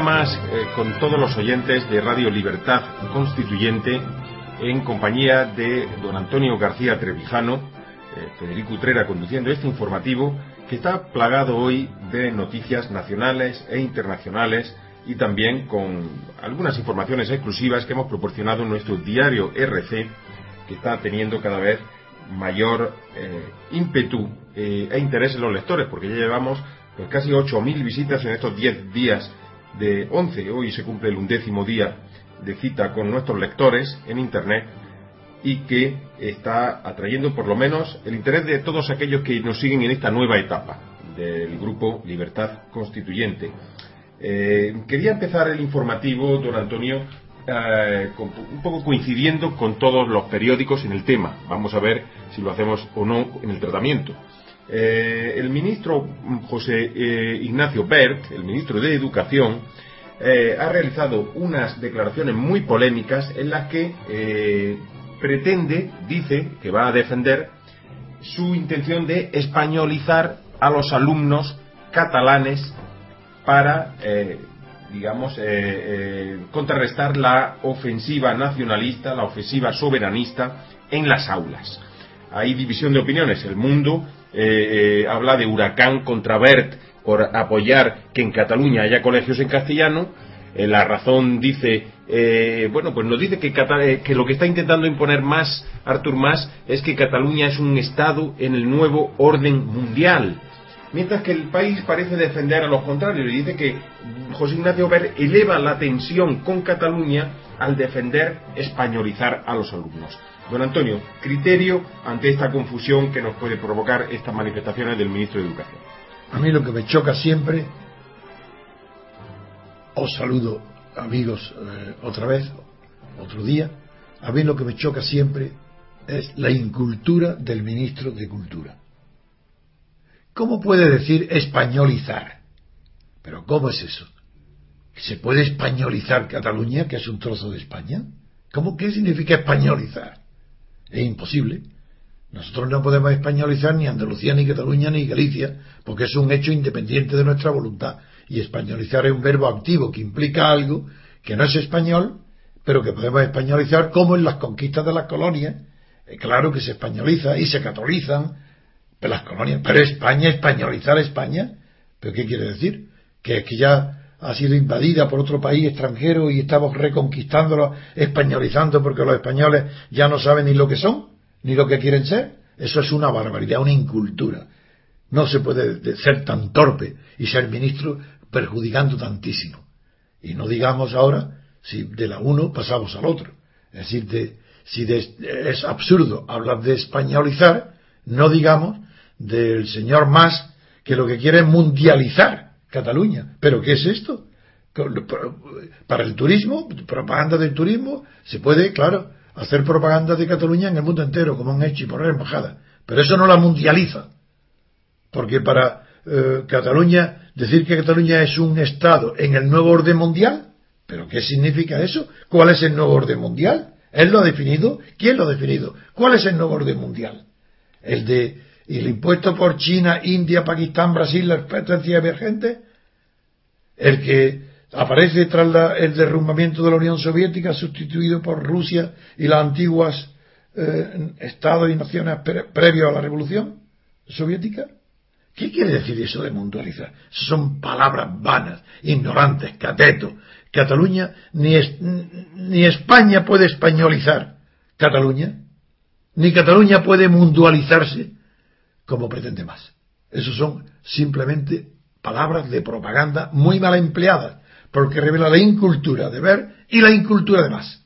más eh, con todos los oyentes de Radio Libertad Constituyente en compañía de don Antonio García Trevijano, eh, Federico Utrera conduciendo este informativo que está plagado hoy de noticias nacionales e internacionales y también con algunas informaciones exclusivas que hemos proporcionado en nuestro diario RC que está teniendo cada vez mayor eh, ímpetu e interés en los lectores porque ya llevamos pues, casi 8.000 visitas en estos 10 días de 11, hoy se cumple el undécimo día de cita con nuestros lectores en Internet y que está atrayendo por lo menos el interés de todos aquellos que nos siguen en esta nueva etapa del grupo Libertad Constituyente. Eh, quería empezar el informativo, don Antonio, eh, un poco coincidiendo con todos los periódicos en el tema. Vamos a ver si lo hacemos o no en el tratamiento. Eh, el ministro José eh, Ignacio Bert, el ministro de Educación, eh, ha realizado unas declaraciones muy polémicas en las que pretende, dice, que va a defender su intención de españolizar a los alumnos catalanes para, digamos, contrarrestar la ofensiva nacionalista, la ofensiva soberanista en las aulas. Hay división de opiniones. El mundo eh, eh, habla de huracán contra Bert por apoyar que en Cataluña haya colegios en castellano. Eh, la razón dice, bueno, pues nos dice que, lo que está intentando imponer más Artur Mas es que Cataluña es un Estado en el nuevo orden mundial. Mientras que el país parece defender a los contrarios y dice que José Ignacio Bert eleva la tensión con Cataluña al defender españolizar a los alumnos. Don Antonio, criterio ante esta confusión que nos puede provocar estas manifestaciones del ministro de Educación. A mí lo que me choca siempre, os saludo amigos eh, otra vez, otro día, a mí lo que me choca siempre es la incultura del ministro de Cultura. ¿Cómo puede decir españolizar? Pero ¿cómo es eso? ¿Se puede españolizar Cataluña, que es un trozo de España? ¿Cómo qué significa españolizar? Es imposible. Nosotros no podemos españolizar ni Andalucía, ni Cataluña, ni Galicia, porque es un hecho independiente de nuestra voluntad. Y españolizar es un verbo activo que implica algo que no es español, pero que podemos españolizar como en las conquistas de las colonias. Eh, claro que se españoliza y se catolizan las colonias. Pero España, españolizar España, ¿pero qué quiere decir? Que es que ya ha sido invadida por otro país extranjero y estamos reconquistándolo, españolizando porque los españoles ya no saben ni lo que son, ni lo que quieren ser. Eso es una barbaridad, una incultura. No se puede ser tan torpe y ser ministro perjudicando tantísimo. Y no digamos ahora si de la uno pasamos al otro. Es decir, de, si es absurdo hablar de españolizar, no digamos del señor Mas que lo que quiere es mundializar Cataluña. ¿Pero qué es esto? Para el turismo, propaganda del turismo, se puede, claro, hacer propaganda de Cataluña en el mundo entero, como han hecho y la embajada. Pero eso no la mundializa. Porque para eh, Cataluña, decir que Cataluña es un Estado en el nuevo orden mundial, ¿pero qué significa eso? ¿Cuál es el nuevo orden mundial? ¿Él lo ha definido? ¿Quién lo ha definido? ¿Cuál es el nuevo orden mundial? El de ¿Y el impuesto por China, India, Pakistán, Brasil, las potencias emergentes? El que aparece tras el derrumbamiento de la Unión Soviética, sustituido por Rusia y las antiguas eh, estados y naciones previos a la Revolución Soviética. ¿Qué quiere decir eso de mundializar? son palabras vanas, ignorantes, catetos. Cataluña, ni, ni España puede españolizar Cataluña, ni Cataluña puede mundializarse como pretende más. Esos son simplemente palabras de propaganda muy mal empleadas, porque revela la incultura de ver y la incultura de más.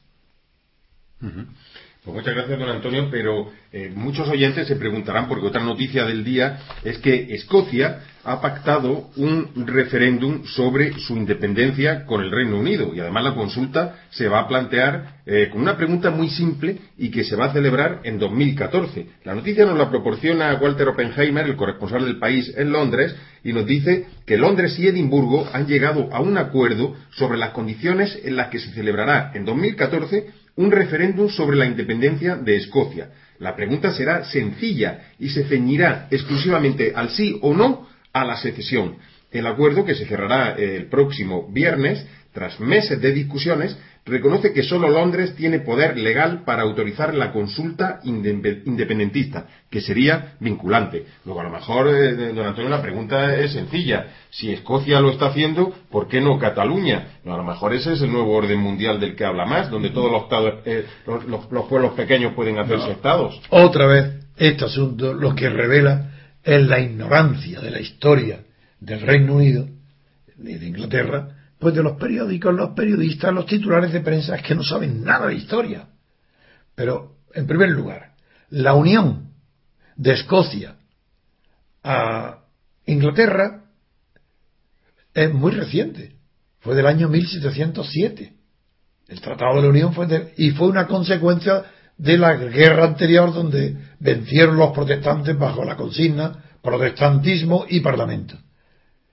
Pues muchas gracias, don Antonio, pero eh, muchos oyentes se preguntarán, porque otra noticia del día es que Escocia ha pactado un referéndum sobre su independencia con el Reino Unido y además la consulta se va a plantear eh, con una pregunta muy simple y que se va a celebrar en 2014. La noticia nos la proporciona Walter Oppenheimer, el corresponsal del país en Londres, y nos dice que Londres y Edimburgo han llegado a un acuerdo sobre las condiciones en las que se celebrará en 2014 un referéndum sobre la independencia de Escocia. La pregunta será sencilla y se ceñirá exclusivamente al sí o no a la secesión. El acuerdo, que se cerrará el próximo viernes, tras meses de discusiones, reconoce que solo Londres tiene poder legal para autorizar la consulta independentista, que sería vinculante. Luego, a lo mejor, eh, don Antonio, la pregunta es sencilla. Si Escocia lo está haciendo, ¿por qué no Cataluña? a lo mejor ese es el nuevo orden mundial del que habla más, donde todos los, estados, eh, los, pueblos pequeños pueden hacerse estados. Otra vez, este asunto lo que revela es la ignorancia de la historia del Reino Unido y de Inglaterra pues de los periódicos, los periodistas, los titulares de prensa es que no saben nada de historia. Pero, en primer lugar, la unión de Escocia a Inglaterra es muy reciente. Fue del año 1707. El Tratado de la Unión fue de, y fue una consecuencia de la guerra anterior donde vencieron los protestantes bajo la consigna protestantismo y parlamento.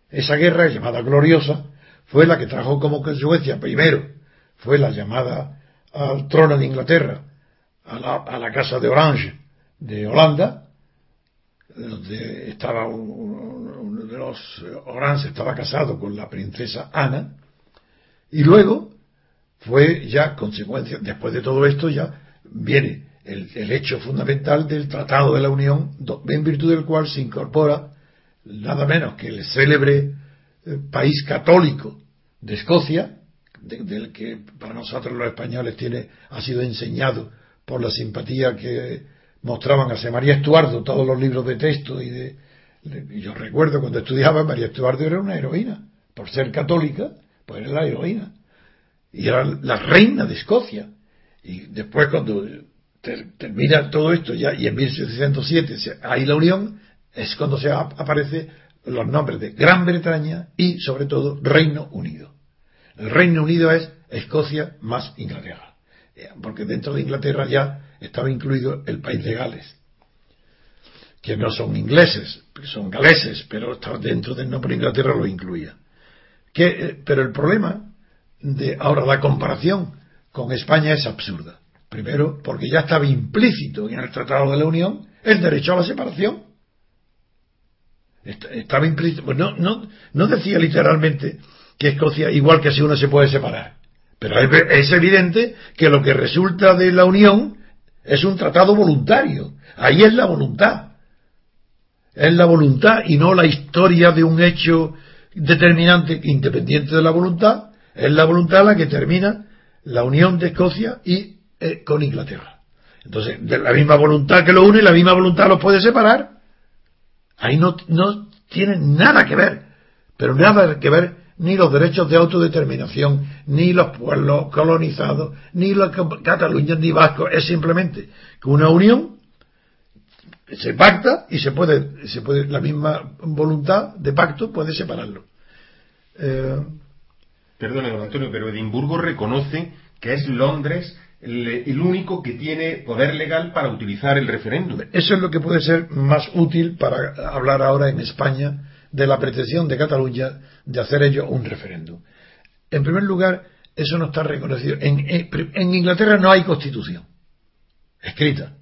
Esa guerra, llamada gloriosa, fue la que trajo como consecuencia, primero, fue la llamada al trono de Inglaterra, a la, casa de Orange de Holanda, donde estaba uno de los Orange estaba casado con la princesa Ana, y luego fue ya consecuencia, después de todo esto ya viene el, hecho fundamental del Tratado de la Unión, en virtud del cual se incorpora nada menos que el célebre país católico de Escocia, del que para nosotros los españoles tiene, ha sido enseñado por la simpatía que mostraban a María Estuardo todos los libros de texto y de, yo recuerdo cuando estudiaba María Estuardo era una heroína. Por ser católica pues era la heroína. Y era la reina de Escocia. Y después cuando termina todo esto ya y en 1707 hay la unión es cuando se aparece los nombres de Gran Bretaña y sobre todo Reino Unido. El Reino Unido es Escocia más Inglaterra, eh, porque dentro de Inglaterra ya estaba incluido el país de Gales, que no son ingleses, son galeses, pero dentro del nombre de Inglaterra lo incluía. Que, eh, pero el problema de ahora la comparación con España es absurda. Primero, porque ya estaba implícito en el Tratado de la Unión el derecho a la separación estaba implícito, pues no, no, no decía literalmente que Escocia, igual que si uno se puede separar. Pero es, evidente que lo que resulta de la unión es un tratado voluntario. Ahí es la voluntad. Es la voluntad y no la historia de un hecho determinante independiente de la voluntad. Es la voluntad la que termina la unión de Escocia y eh, con Inglaterra. Entonces, de la misma voluntad que lo une, la misma voluntad los puede separar. Ahí no, no tienen nada que ver, pero nada que ver ni los derechos de autodeterminación, ni los pueblos colonizados, ni los Cataluña, ni Vasco, es simplemente que una unión se pacta y se puede, se puede, la misma voluntad de pacto puede separarlo. Eh, Perdone, don Antonio, pero Edimburgo reconoce que es Londres el, único que tiene poder legal para utilizar el referéndum. Eso es lo que puede ser más útil para hablar ahora en España de la pretensión de Cataluña de hacer ello un referéndum. En primer lugar, eso no está reconocido. En, Inglaterra no hay constitución escrita.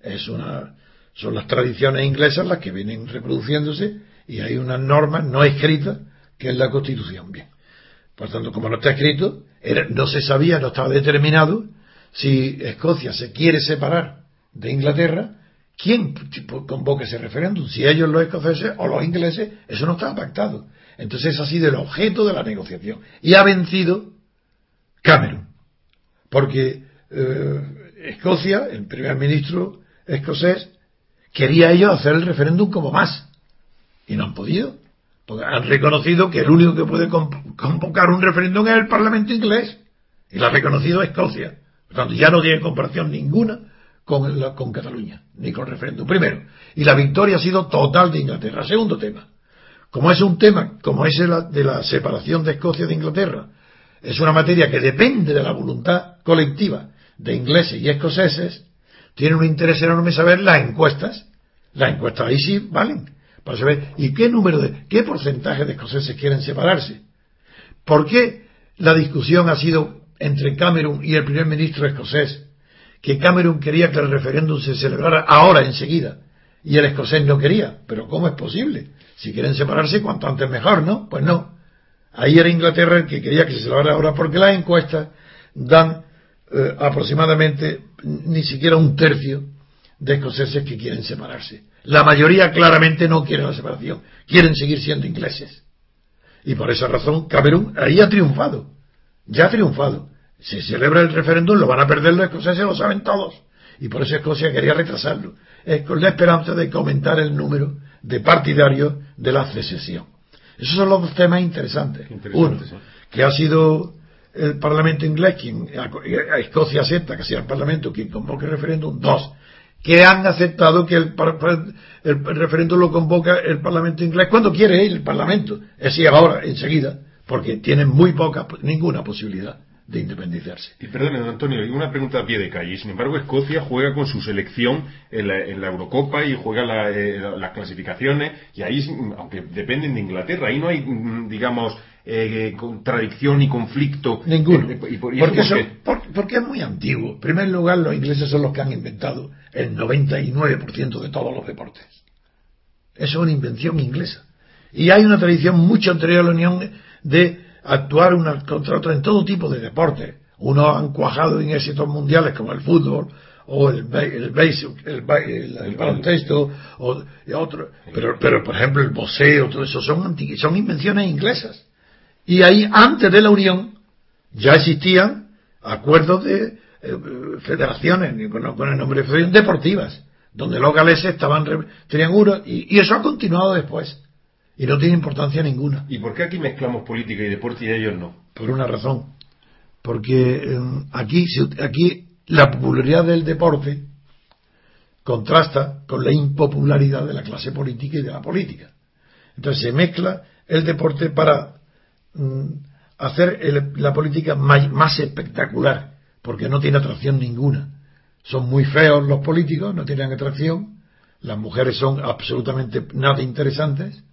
Es una son las tradiciones inglesas las que vienen reproduciéndose y hay unas normas no escritas que es la Constitución. Bien. Por tanto, como no está escrito, no se sabía, no estaba determinado si Escocia se quiere separar de Inglaterra, ¿quién convoca ese referéndum? Si ellos los escoceses o los ingleses, eso no estaba pactado. Entonces ha sido el objeto de la negociación. Y ha vencido Cameron. Porque eh, Escocia, el primer ministro escocés, quería ellos hacer el referéndum como más. Y no han podido. Porque han reconocido que el único que puede convocar un referéndum es el Parlamento inglés. Y lo ha reconocido Escocia. Por ya no tiene comparación ninguna con, con Cataluña, ni con el referéndum. Primero. Y la victoria ha sido total de Inglaterra. Segundo tema. Como es un tema, como es el de la separación de Escocia de Inglaterra, es una materia que depende de la voluntad colectiva de ingleses y escoceses, tiene un interés enorme saber las encuestas. Las encuestas ahí sí valen. Para saber, ¿y qué número de, qué porcentaje de escoceses quieren separarse? ¿Por qué la discusión ha sido entre Cameron y el primer ministro escocés? Que Cameron quería que el referéndum se celebrara ahora, enseguida, y el escocés no quería. Pero ¿cómo es posible? Si quieren separarse, cuanto antes mejor, ¿no? Pues no. Ahí era Inglaterra el que quería que se celebrara ahora, porque las encuestas dan eh, aproximadamente ni siquiera un tercio de escoceses que quieren separarse. La mayoría claramente no quiere la separación, quieren seguir siendo ingleses. Y por esa razón Camerún ahí ha triunfado, ya ha triunfado. Si celebra el referéndum lo van a perder los escoceses, lo saben todos. Y por eso Escocia quería retrasarlo, es con la esperanza de aumentar el número de partidarios de la secesión. Esos son los dos temas interesantes. Uno, que ha sido el Parlamento inglés quien a Escocia acepta que sea el Parlamento quien convoque el referéndum. Dos, que han aceptado que el, el, referéndum lo convoca el Parlamento inglés cuando quiere el Parlamento. Es decir, ahora, enseguida, porque tienen muy poca, ninguna posibilidad de independizarse. Y perdone, don Antonio, una pregunta a pie de calle. Sin embargo, Escocia juega con su selección en la, Eurocopa y juega eh, las clasificaciones, y ahí, aunque dependen de Inglaterra, ahí no hay, mm, digamos, eh, contradicción y conflicto. Ninguno. Eh, porque, es muy antiguo. En primer lugar, los ingleses son los que han inventado el 99% de todos los deportes. Eso es una invención inglesa. Y hay una tradición mucho anterior a la Unión de actuar una contra otra en todo tipo de deportes. Unos han cuajado en éxitos mundiales como el fútbol o el el, el, baloncesto o otro, pero, pero por ejemplo el boxeo, todo eso son son invenciones inglesas. Y ahí antes de la Unión ya existían acuerdos de eh, federaciones con, el nombre de federaciones deportivas, donde los galeses estaban tenían uno y eso ha continuado después y no tiene importancia ninguna. ¿Y por qué aquí mezclamos política y deporte y ellos no? Por una razón. Porque em, aquí, aquí la popularidad del deporte contrasta con la impopularidad de la clase política y de la política. Entonces se mezcla el deporte para mm, hacer la política más, espectacular, porque no tiene atracción ninguna. Son muy feos los políticos, no tienen atracción, las mujeres son absolutamente nada interesantes,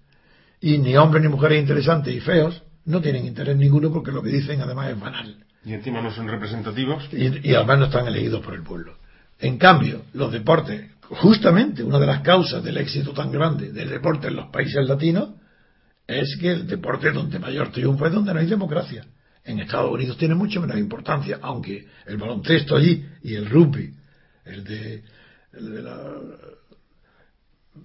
y ni hombres ni mujeres interesantes y feos no tienen interés ninguno porque lo que dicen además es banal. Y encima no son representativos. Y, además no están elegidos por el pueblo. En cambio, los deportes, justamente una de las causas del éxito tan grande del deporte en los países latinos, es que el deporte donde mayor triunfo es donde no hay democracia. En Estados Unidos tiene mucho menos importancia, aunque el baloncesto allí y el rugby, el de, el de la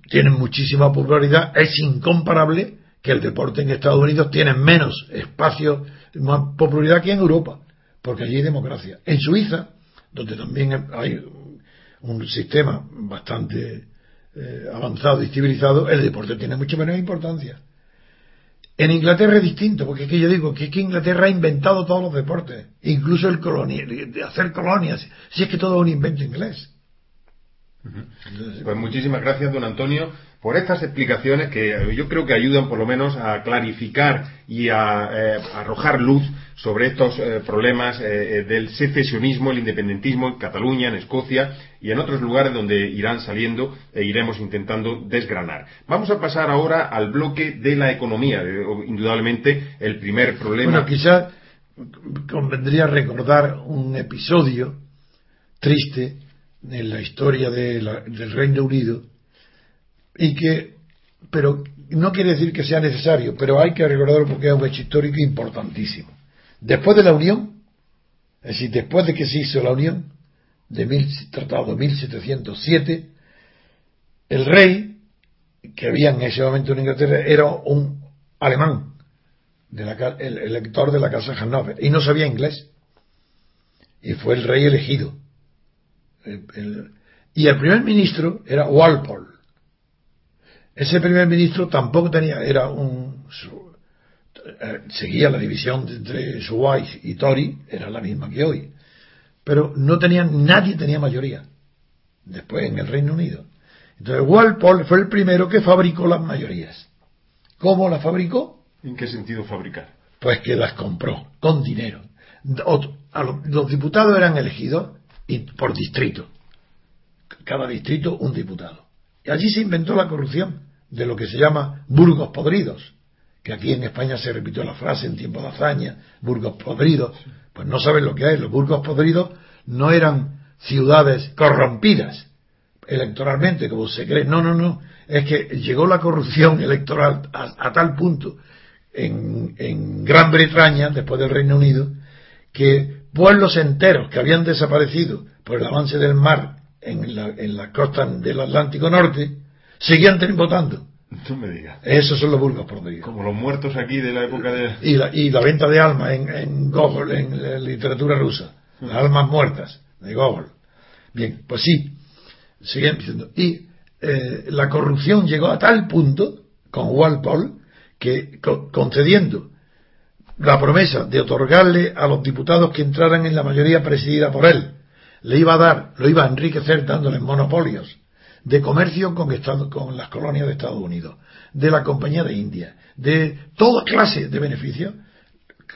tienen muchísima popularidad, es incomparable que el deporte en Estados Unidos tiene menos espacio, más popularidad que en Europa, porque allí hay democracia. En Suiza, donde también hay un sistema bastante eh, avanzado y civilizado, el deporte tiene mucho menos importancia. En Inglaterra es distinto, porque es que yo digo que, que Inglaterra ha inventado todos los deportes, incluso el hacer colonias, si es que todo es un invento inglés. Pues muchísimas gracias, don Antonio, por estas explicaciones que eh, yo creo que ayudan por lo menos a clarificar y a, eh, arrojar luz sobre estos eh, problemas del secesionismo, el independentismo en Cataluña, en Escocia y en otros lugares donde irán saliendo e iremos intentando desgranar. Vamos a pasar ahora al bloque de la economía, indudablemente el primer problema. Bueno, quizás convendría recordar un episodio triste en la historia del Reino Unido y que, pero no quiere decir que sea necesario, pero hay que recordarlo porque es un hecho histórico importantísimo. Después de la Unión, es decir, después de que se hizo la Unión, de mil, tratado de 1707, el rey que había en ese momento en Inglaterra era un alemán, de la, el elector de la casa Hannover, y no sabía inglés. Y fue el rey elegido. Y el primer ministro era Walpole. Ese primer ministro tampoco tenía, era un, eh, seguía la división entre White y Tory, era la misma que hoy. Pero no tenían, nadie tenía mayoría. Después en el Reino Unido. Entonces Walpole fue el primero que fabricó las mayorías. ¿Cómo las fabricó? ¿En qué sentido fabricar? Pues que las compró con dinero. Los diputados eran elegidos por distrito. Cada distrito un diputado. Y allí se inventó la corrupción de lo que se llama burgos podridos, que aquí en España se repitió la frase en tiempo de hazaña, burgos podridos. Pues no saben lo que es. Los burgos podridos no eran ciudades corrompidas, electoralmente, como se cree. No, no, no. Es que llegó la corrupción electoral a, tal punto en, en, Gran Bretaña, después del Reino Unido, que pueblos enteros que habían desaparecido por el avance del mar en la, en la costa del Atlántico Norte, seguían votando. No me digas. Esos son los burgos podridos. Como los muertos aquí de la época de. Y la, y la venta de almas en, en Gogol, en la literatura rusa. Las almas muertas de Gogol. Bien, pues sí, siguen diciendo. Y eh, la corrupción llegó a tal punto con Walpole que concediendo la promesa de otorgarle a los diputados que entraran en la mayoría presidida por él, le iba a dar, lo iba a enriquecer dándoles monopolios de comercio con, las colonias de Estados Unidos, de la Compañía de India, de toda clase de beneficios,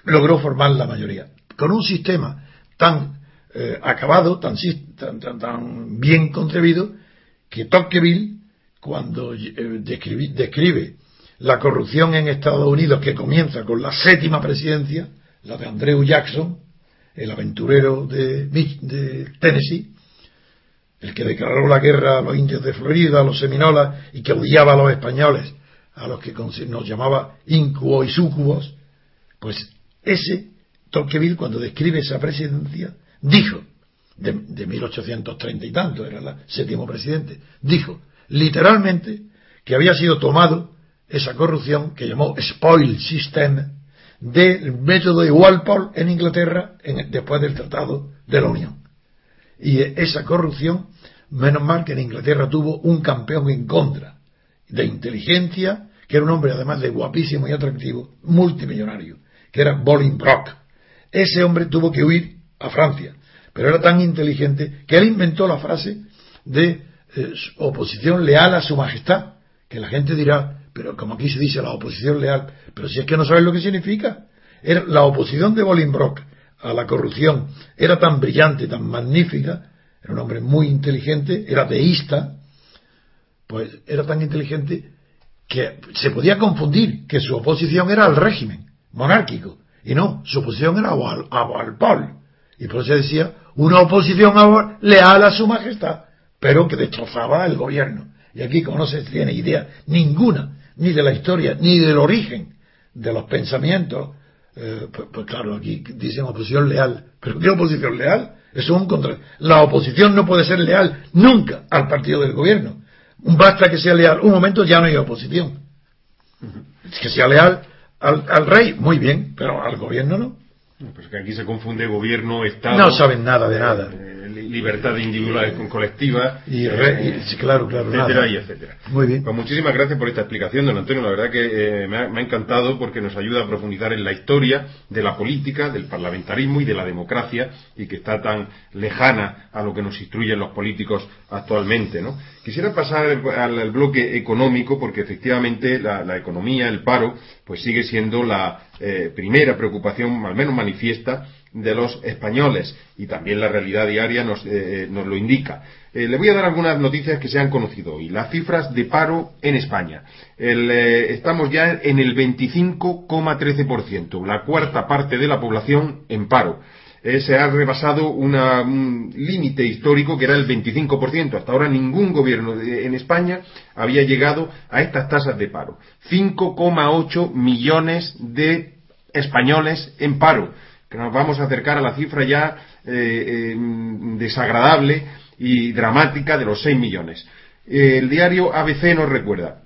logró formar la mayoría. Con un sistema tan eh, acabado, tan, tan, tan, bien concebido, que Tocqueville, cuando eh, describe, la corrupción en Estados Unidos, que comienza con la séptima presidencia, la de Andrew Jackson, el aventurero de, de Tennessee, el que declaró la guerra a los indios de Florida, a los seminolas, y que odiaba a los españoles, a los que nos llamaba incubos y sucubos, pues ese Tocqueville, cuando describe esa presidencia, dijo, de, de 1830 y tanto, era el séptimo presidente, dijo literalmente que había sido tomado esa corrupción que llamó spoil system del método de Walpole en Inglaterra después del Tratado de la Unión. Y esa corrupción, menos mal que en Inglaterra tuvo un campeón en contra, de inteligencia, que era un hombre además de guapísimo y atractivo, multimillonario, que era Bolingbroke. Ese hombre tuvo que huir a Francia, pero era tan inteligente que él inventó la frase de eh, oposición leal a su majestad, que la gente dirá, pero como aquí se dice la oposición leal, pero si es que no sabes lo que significa. Era la oposición de Bolingbroke a la corrupción era tan brillante, tan magnífica, era un hombre muy inteligente, era deísta, pues era tan inteligente que se podía confundir que su oposición era al régimen monárquico, y no, su oposición era a Walpole, y por eso decía una oposición leal a su majestad, pero que destrozaba el gobierno. Y aquí, como no se tiene idea ninguna, ni de la historia, ni del origen de los pensamientos eh, pues, pues, claro, aquí dicen oposición leal. ¿Pero qué oposición leal? Eso es un contra. La oposición no puede ser leal nunca al partido del gobierno. Basta que sea leal. Un momento ya no hay oposición. Que sea leal al, al rey, muy bien, pero al gobierno no. Pues que aquí se confunde gobierno, Estado. No saben nada de nada. Eh, libertad individual con colectiva. Y, eh, claro, claro, etcétera y etcétera. Muy bien. Pues muchísimas gracias por esta explicación, don Antonio. La verdad que eh, me, ha, encantado porque nos ayuda a profundizar en la historia de la política, del parlamentarismo y de la democracia y que está tan lejana a lo que nos instruyen los políticos actualmente, ¿no? Quisiera pasar al, bloque económico porque efectivamente la, economía, el paro, pues sigue siendo la primera preocupación, al menos manifiesta, de los españoles y también la realidad diaria nos, eh, nos lo indica. Eh, le voy a dar algunas noticias que se han conocido hoy. Las cifras de paro en España. Eh, estamos ya en el 25,13%, la cuarta parte de la población en paro. se ha rebasado un límite histórico que era el 25%. Hasta ahora ningún gobierno en España había llegado a estas tasas de paro. 5,8 millones de españoles en paro. Que nos vamos a acercar a la cifra ya eh, eh, desagradable y dramática de los 6 millones. El diario ABC nos recuerda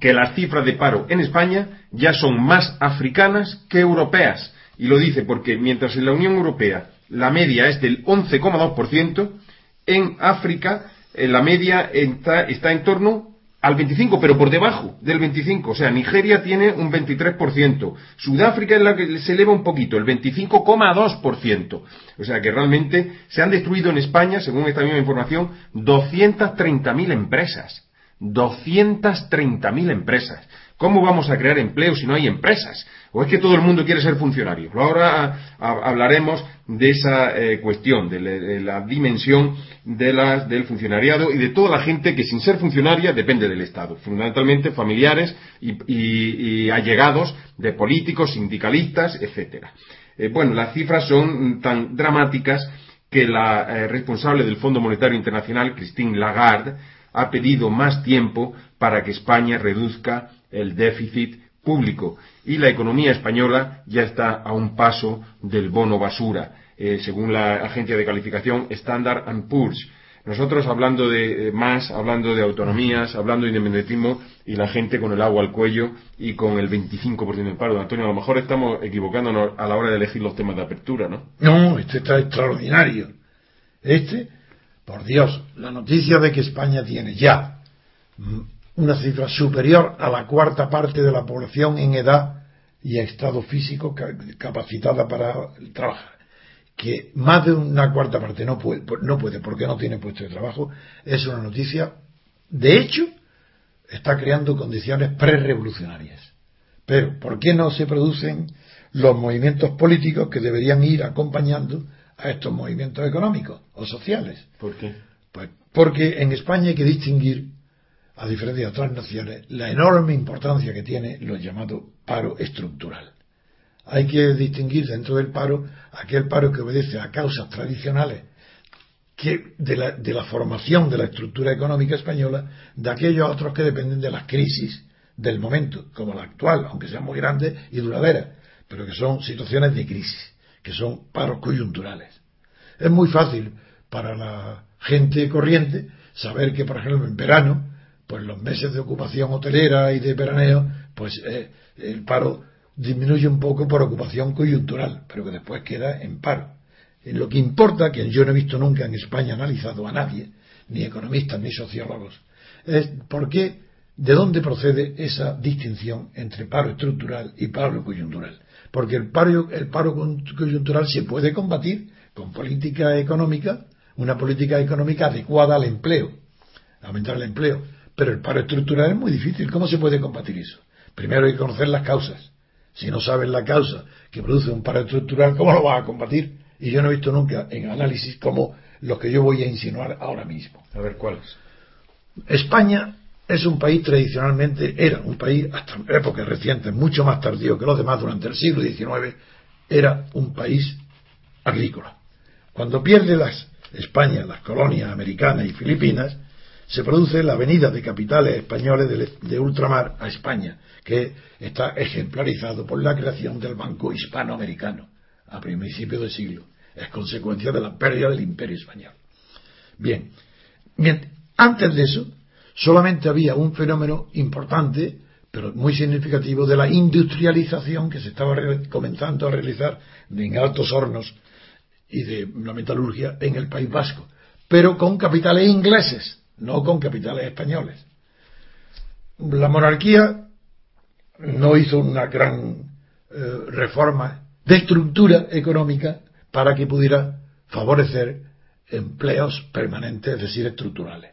que las cifras de paro en España ya son más africanas que europeas. Y lo dice porque mientras en la Unión Europea la media es del 11,2%, en África la media está, está en torno al 25, pero por debajo del 25. O sea, Nigeria tiene un 23%. Sudáfrica es la que se eleva un poquito, el 25,2%. O sea que realmente se han destruido en España, según esta misma información, 230.000 empresas. 230.000 empresas. ¿Cómo vamos a crear empleo si no hay empresas? ¿O es que todo el mundo quiere ser funcionario? Ahora hablaremos de esa eh, cuestión, de, la dimensión del funcionariado y de toda la gente que sin ser funcionaria depende del Estado, fundamentalmente familiares y, allegados de políticos, sindicalistas, etcétera. Eh, bueno, las cifras son tan dramáticas que la eh, responsable del Fondo Monetario Internacional, Christine Lagarde, ha pedido más tiempo para que España reduzca el déficit público y la economía española ya está a un paso del bono basura, eh, según la agencia de calificación Standard Poor's. Nosotros hablando de eh, más, hablando de autonomías, hablando de independentismo y la gente con el agua al cuello y con el 25% de paro. Antonio, a lo mejor estamos equivocándonos a la hora de elegir los temas de apertura, ¿no? No, este está extraordinario. Este por Dios, la noticia de que España tiene ya una cifra superior a la cuarta parte de la población en edad y estado físico capacitada para trabajar, que más de una cuarta parte no puede, no puede porque no tiene puesto de trabajo, es una noticia, de hecho, está creando condiciones pre-revolucionarias. Pero, ¿por qué no se producen los movimientos políticos que deberían ir acompañando a estos movimientos económicos o sociales. ¿Por qué? Pues porque en España hay que distinguir, a diferencia de otras naciones, la enorme importancia que tiene lo llamado paro estructural. Hay que distinguir dentro del paro aquel paro que obedece a causas tradicionales que de, la, de la formación de la estructura económica española de aquellos otros que dependen de las crisis del momento, como la actual, aunque sean muy grandes y duraderas, pero que son situaciones de crisis que son paros coyunturales. Es muy fácil para la gente corriente saber que, por ejemplo, en verano, pues los meses de ocupación hotelera y de veraneo, pues eh, el paro disminuye un poco por ocupación coyuntural, pero que después queda en paro. En lo que importa, que yo no he visto nunca en España analizado a nadie, ni economistas ni sociólogos, es por qué, de dónde procede esa distinción entre paro estructural y paro coyuntural porque el paro, el paro coyuntural se puede combatir con política económica, una política económica adecuada al empleo, aumentar el empleo. Pero el paro estructural es muy difícil. ¿Cómo se puede combatir eso? Primero hay que conocer las causas. Si no sabes la causa que produce un paro estructural, ¿cómo lo vas a combatir? Y yo no he visto nunca en análisis como los que yo voy a insinuar ahora mismo. A ver, ¿cuáles? España es un país tradicionalmente, era un país hasta épocas recientes, mucho más tardío que los demás durante el siglo XIX, era un país agrícola. Cuando pierde las España, las colonias americanas y filipinas, se produce la venida de capitales españoles de, de ultramar a España, que está ejemplarizado por la creación del Banco Hispanoamericano a principios del siglo. Es consecuencia de la pérdida del imperio español. Bien, bien antes de eso, solamente había un fenómeno importante, pero muy significativo, de la industrialización que se estaba comenzando a realizar en altos hornos y de la metalurgia en el País Vasco, pero con capitales ingleses, no con capitales españoles. La monarquía no hizo una gran eh, reforma de estructura económica para que pudiera favorecer empleos permanentes, es decir, estructurales.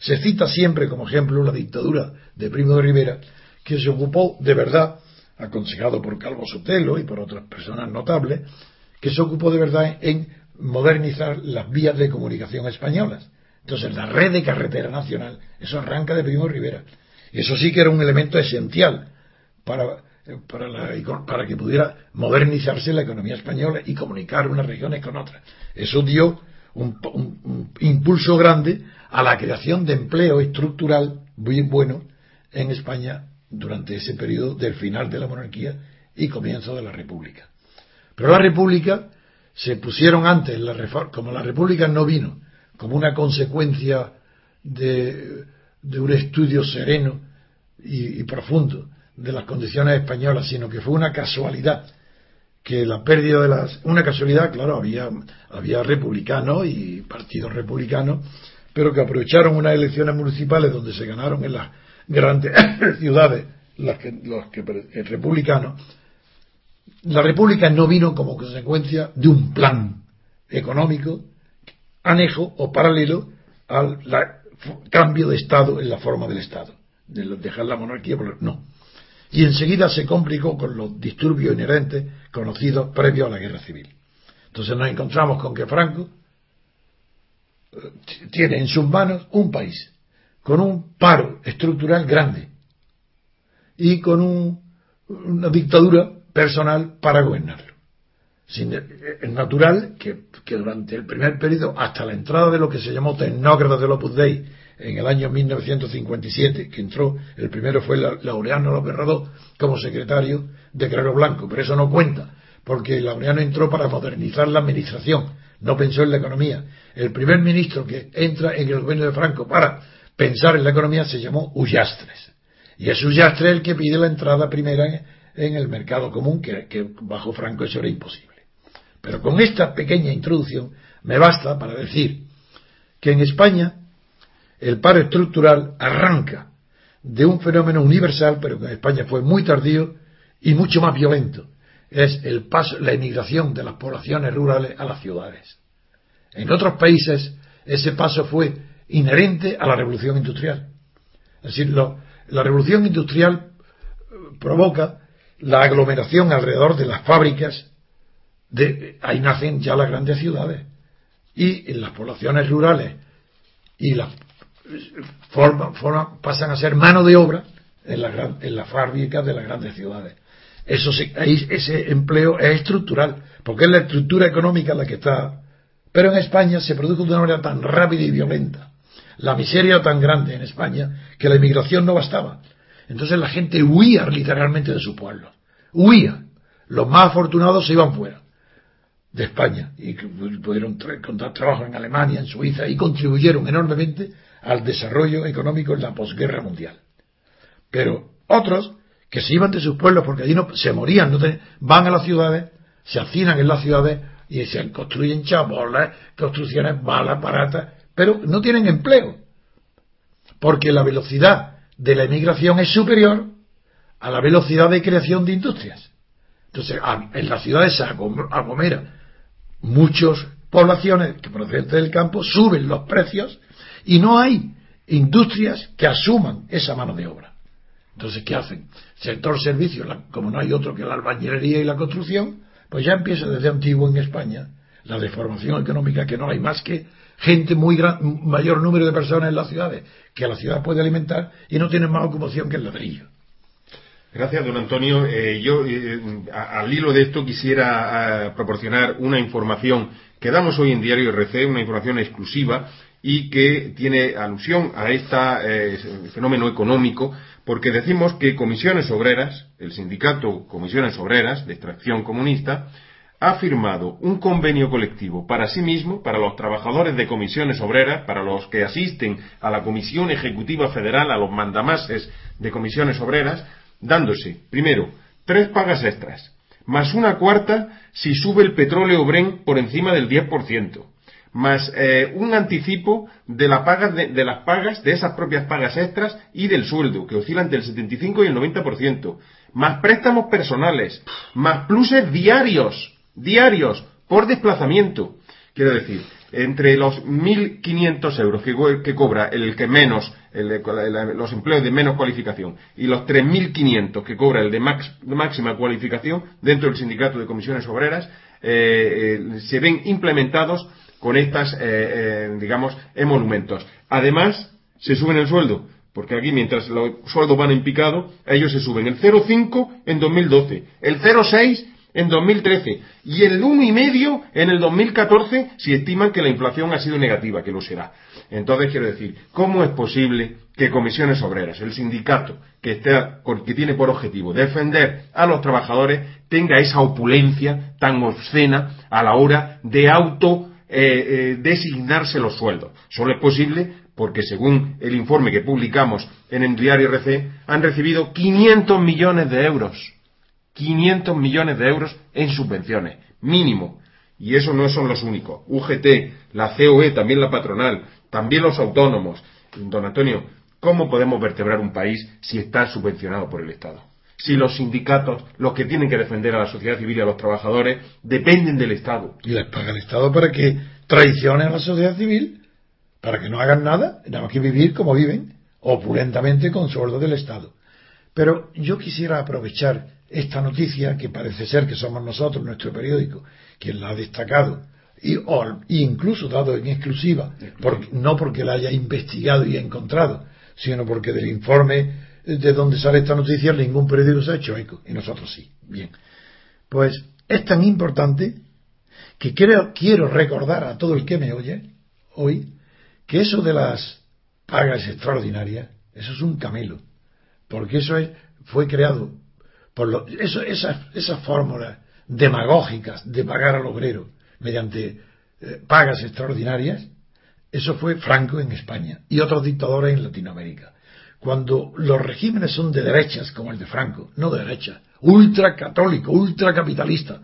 Se cita siempre como ejemplo la dictadura de Primo de Rivera, que se ocupó de verdad, aconsejado por Calvo Sotelo y por otras personas notables, que se ocupó de verdad en modernizar las vías de comunicación españolas. Entonces, la red de carretera nacional, eso arranca de Primo Rivera. Eso sí que era un elemento esencial para para, que pudiera modernizarse la economía española y comunicar unas regiones con otras. Eso dio un, impulso grande a la creación de empleo estructural muy bueno en España durante ese periodo del final de la monarquía y comienzo de la República. Pero la República se pusieron antes, la como la República no vino como una consecuencia de, un estudio sereno y profundo de las condiciones españolas, sino que fue una casualidad que la pérdida de las una casualidad, claro, había había republicanos y partidos republicanos, pero que aprovecharon unas elecciones municipales donde se ganaron en las grandes ciudades las que, los que republicanos. La república no vino como consecuencia de un plan económico anejo o paralelo al cambio de Estado en la forma del Estado, de dejar la monarquía, no y enseguida se complicó con los disturbios inherentes conocidos previos a la guerra civil. Entonces nos encontramos con que Franco eh, tiene en sus manos un país con un paro estructural grande y con una dictadura personal para gobernarlo. Eh, es natural que, durante el primer periodo, hasta la entrada de lo que se llamó tecnócratas del Opus Dei en el año 1957, que entró, el primero fue Laureano López Radó como secretario de Claro Blanco, pero eso no cuenta, porque Laureano entró para modernizar la administración, no pensó en la economía. El primer ministro que entra en el gobierno de Franco para pensar en la economía se llamó Ullastres. Y es Ullastres el que pide la entrada primera en, el mercado común, que bajo Franco eso era imposible. Pero con esta pequeña introducción me basta para decir que en España el paro estructural arranca de un fenómeno universal, pero que en España fue muy tardío y mucho más violento. Es el paso, la emigración de las poblaciones rurales a las ciudades. En otros países ese paso fue inherente a la revolución industrial. Es decir, la revolución industrial provoca la aglomeración alrededor de las fábricas, de, ahí nacen ya las grandes ciudades. Y en las poblaciones rurales y las pasan a ser mano de obra en, la, en las fábricas de las grandes ciudades. Eso ese empleo es estructural, porque es la estructura económica la que está. Pero en España se produjo de una manera tan rápida y violenta, la miseria tan grande en España, que la inmigración no bastaba. Entonces la gente huía literalmente de su pueblo. Huía. Los más afortunados se iban fuera de España y pudieron encontrar trabajo en Alemania, en Suiza y contribuyeron enormemente al desarrollo económico en la posguerra mundial. Pero otros que se iban de sus pueblos porque allí no, se morían, no van a las ciudades, se hacinan en las ciudades y se construyen chabolas, construcciones malas, baratas, pero no tienen empleo. Porque la velocidad de la emigración es superior a la velocidad de creación de industrias. Entonces, en las ciudades se aglomera muchas poblaciones que proceden del campo, suben los precios y no hay industrias que asuman esa mano de obra. Entonces, ¿qué hacen? Sector servicios, como no hay otro que la albañilería y la construcción, pues ya empieza desde antiguo en España la deformación económica, que no hay más que gente muy gran, mayor número de personas en las ciudades, que la ciudad puede alimentar y no tienen más ocupación que el ladrillo. Gracias, don Antonio. Eh, yo, eh, al hilo de esto, quisiera proporcionar una información que damos hoy en Diario RC, una información exclusiva y que tiene alusión a este fenómeno económico, porque decimos que Comisiones Obreras, el sindicato Comisiones Obreras de extracción comunista, ha firmado un convenio colectivo para sí mismo, para los trabajadores de comisiones obreras, para los que asisten a la Comisión Ejecutiva Federal, a los mandamases de comisiones obreras, dándose, primero, tres pagas extras, más una cuarta si sube el petróleo Bren por encima del 10% más eh, un anticipo de, la paga de, las pagas, de esas propias pagas extras y del sueldo, que oscilan entre el 75 y el 90%, más préstamos personales, más pluses diarios, diarios, por desplazamiento. Quiero decir, entre los 1.500 euros que, cobra el que menos, los empleos de menos cualificación, y los 3.500 que cobra el de, máxima cualificación dentro del sindicato de comisiones obreras, eh, eh, se ven implementados con estas, eh, eh, digamos, emolumentos. Además, se suben el sueldo, Porque aquí, mientras los sueldos van en picado, ellos se suben el 0,5 en 2012, el 0,6 en 2013 y el 1,5 en el 2014 si estiman que la inflación ha sido negativa, que lo será. Entonces, quiero decir, ¿cómo es posible que Comisiones Obreras, el sindicato que, que tiene por objetivo defender a los trabajadores, tenga esa opulencia tan obscena a la hora de auto eh, eh, designarse los sueldos? Solo es posible porque según el informe que publicamos en el diario RC, han recibido 500 millones de euros. 500 millones de euros en subvenciones, mínimo. Y eso no son los únicos. UGT, la COE, también la patronal, también los autónomos. Don Antonio, ¿cómo podemos vertebrar un país si está subvencionado por el Estado? Si los sindicatos, los que tienen que defender a la sociedad civil y a los trabajadores, dependen del Estado. Y les paga el Estado para que traicionen a la sociedad civil para que no hagan nada, nada más que vivir como viven, opulentamente con sueldo del Estado. Pero yo quisiera aprovechar esta noticia, que parece ser que somos nosotros, nuestro periódico, quien la ha destacado, y incluso dado en exclusiva, no porque la haya investigado y encontrado, sino porque del informe de donde sale esta noticia ningún periódico se ha hecho eco, y nosotros sí. Bien. Pues es tan importante que quiero recordar a todo el que me oye hoy que eso de las pagas extraordinarias, eso es un camelo, porque eso es, fue creado por lo, eso, esas, fórmulas demagógicas de pagar al obrero mediante eh, pagas extraordinarias, eso fue Franco en España y otros dictadores en Latinoamérica. Cuando los regímenes son de derechas, como el de Franco, no de derecha, ultracatólico, ultracapitalista,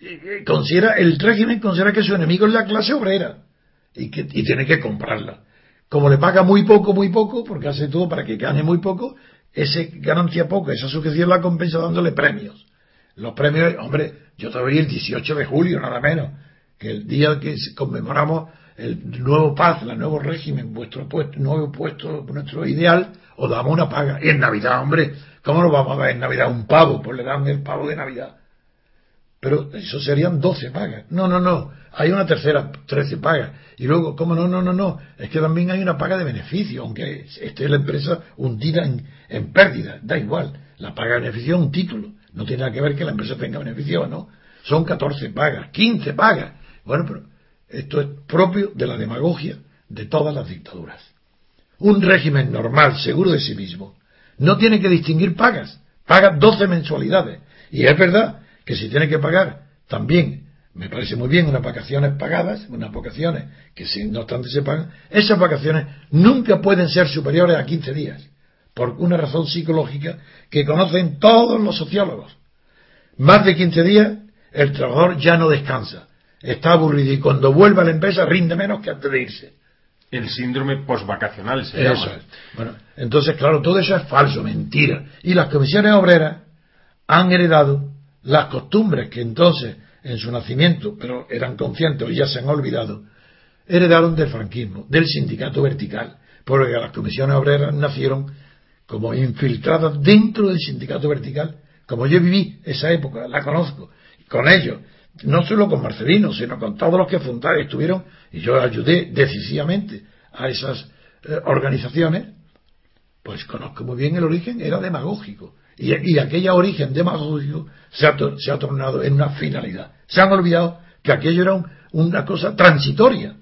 eh, eh, considera, el régimen considera que su enemigo es la clase obrera y, que, y tiene que comprarla. Como le paga muy poco, muy poco, porque hace todo para que gane muy poco, ese ganancia poco, esa sujeción la compensa dándole premios. Los premios, hombre, yo todavía el 18 de julio, nada menos, que el día que conmemoramos el nuevo paz, el nuevo régimen, vuestro puesto, nuevo puesto, nuestro ideal, os damos una paga. Y en Navidad, hombre, ¿cómo nos vamos a dar en Navidad un pavo? Pues le dan el pavo de Navidad. Pero eso serían 12 pagas. No, no, no. Hay una tercera, 13 pagas. Y luego, ¿cómo no? No, no, no. Es que también hay una paga de beneficio, aunque esté la empresa hundida en, pérdida. Da igual. La paga de beneficio es un título. No tiene nada que ver que la empresa tenga beneficio o no. Son 14 pagas, 15 pagas. Bueno, pero esto es propio de la demagogia de todas las dictaduras. Un régimen normal, seguro de sí mismo, no tiene que distinguir pagas. Paga 12 mensualidades. Y es verdad que si tiene que pagar también, me parece muy bien, unas vacaciones pagadas, unas vacaciones que si no obstante se pagan, esas vacaciones nunca pueden ser superiores a 15 días, por una razón psicológica que conocen todos los sociólogos. Más de 15 días, el trabajador ya no descansa, está aburrido y cuando vuelve a la empresa rinde menos que antes de irse. El síndrome postvacacional se llama. Eso es. Bueno, entonces, claro, todo eso es falso, mentira. Y las comisiones obreras han heredado las costumbres que entonces en su nacimiento, pero eran conscientes y ya se han olvidado, heredaron del franquismo, del sindicato vertical, porque las comisiones obreras nacieron como infiltradas dentro del sindicato vertical. Como yo viví esa época, la conozco, con ellos, no solo con Marcelino, sino con todos los que fundaron, estuvieron, y yo ayudé decisivamente a esas eh, organizaciones, pues conozco muy bien el origen, era demagógico. Y, aquella origen demagógico se ha, se ha, tornado en una finalidad. Se han olvidado que aquello era una cosa transitoria.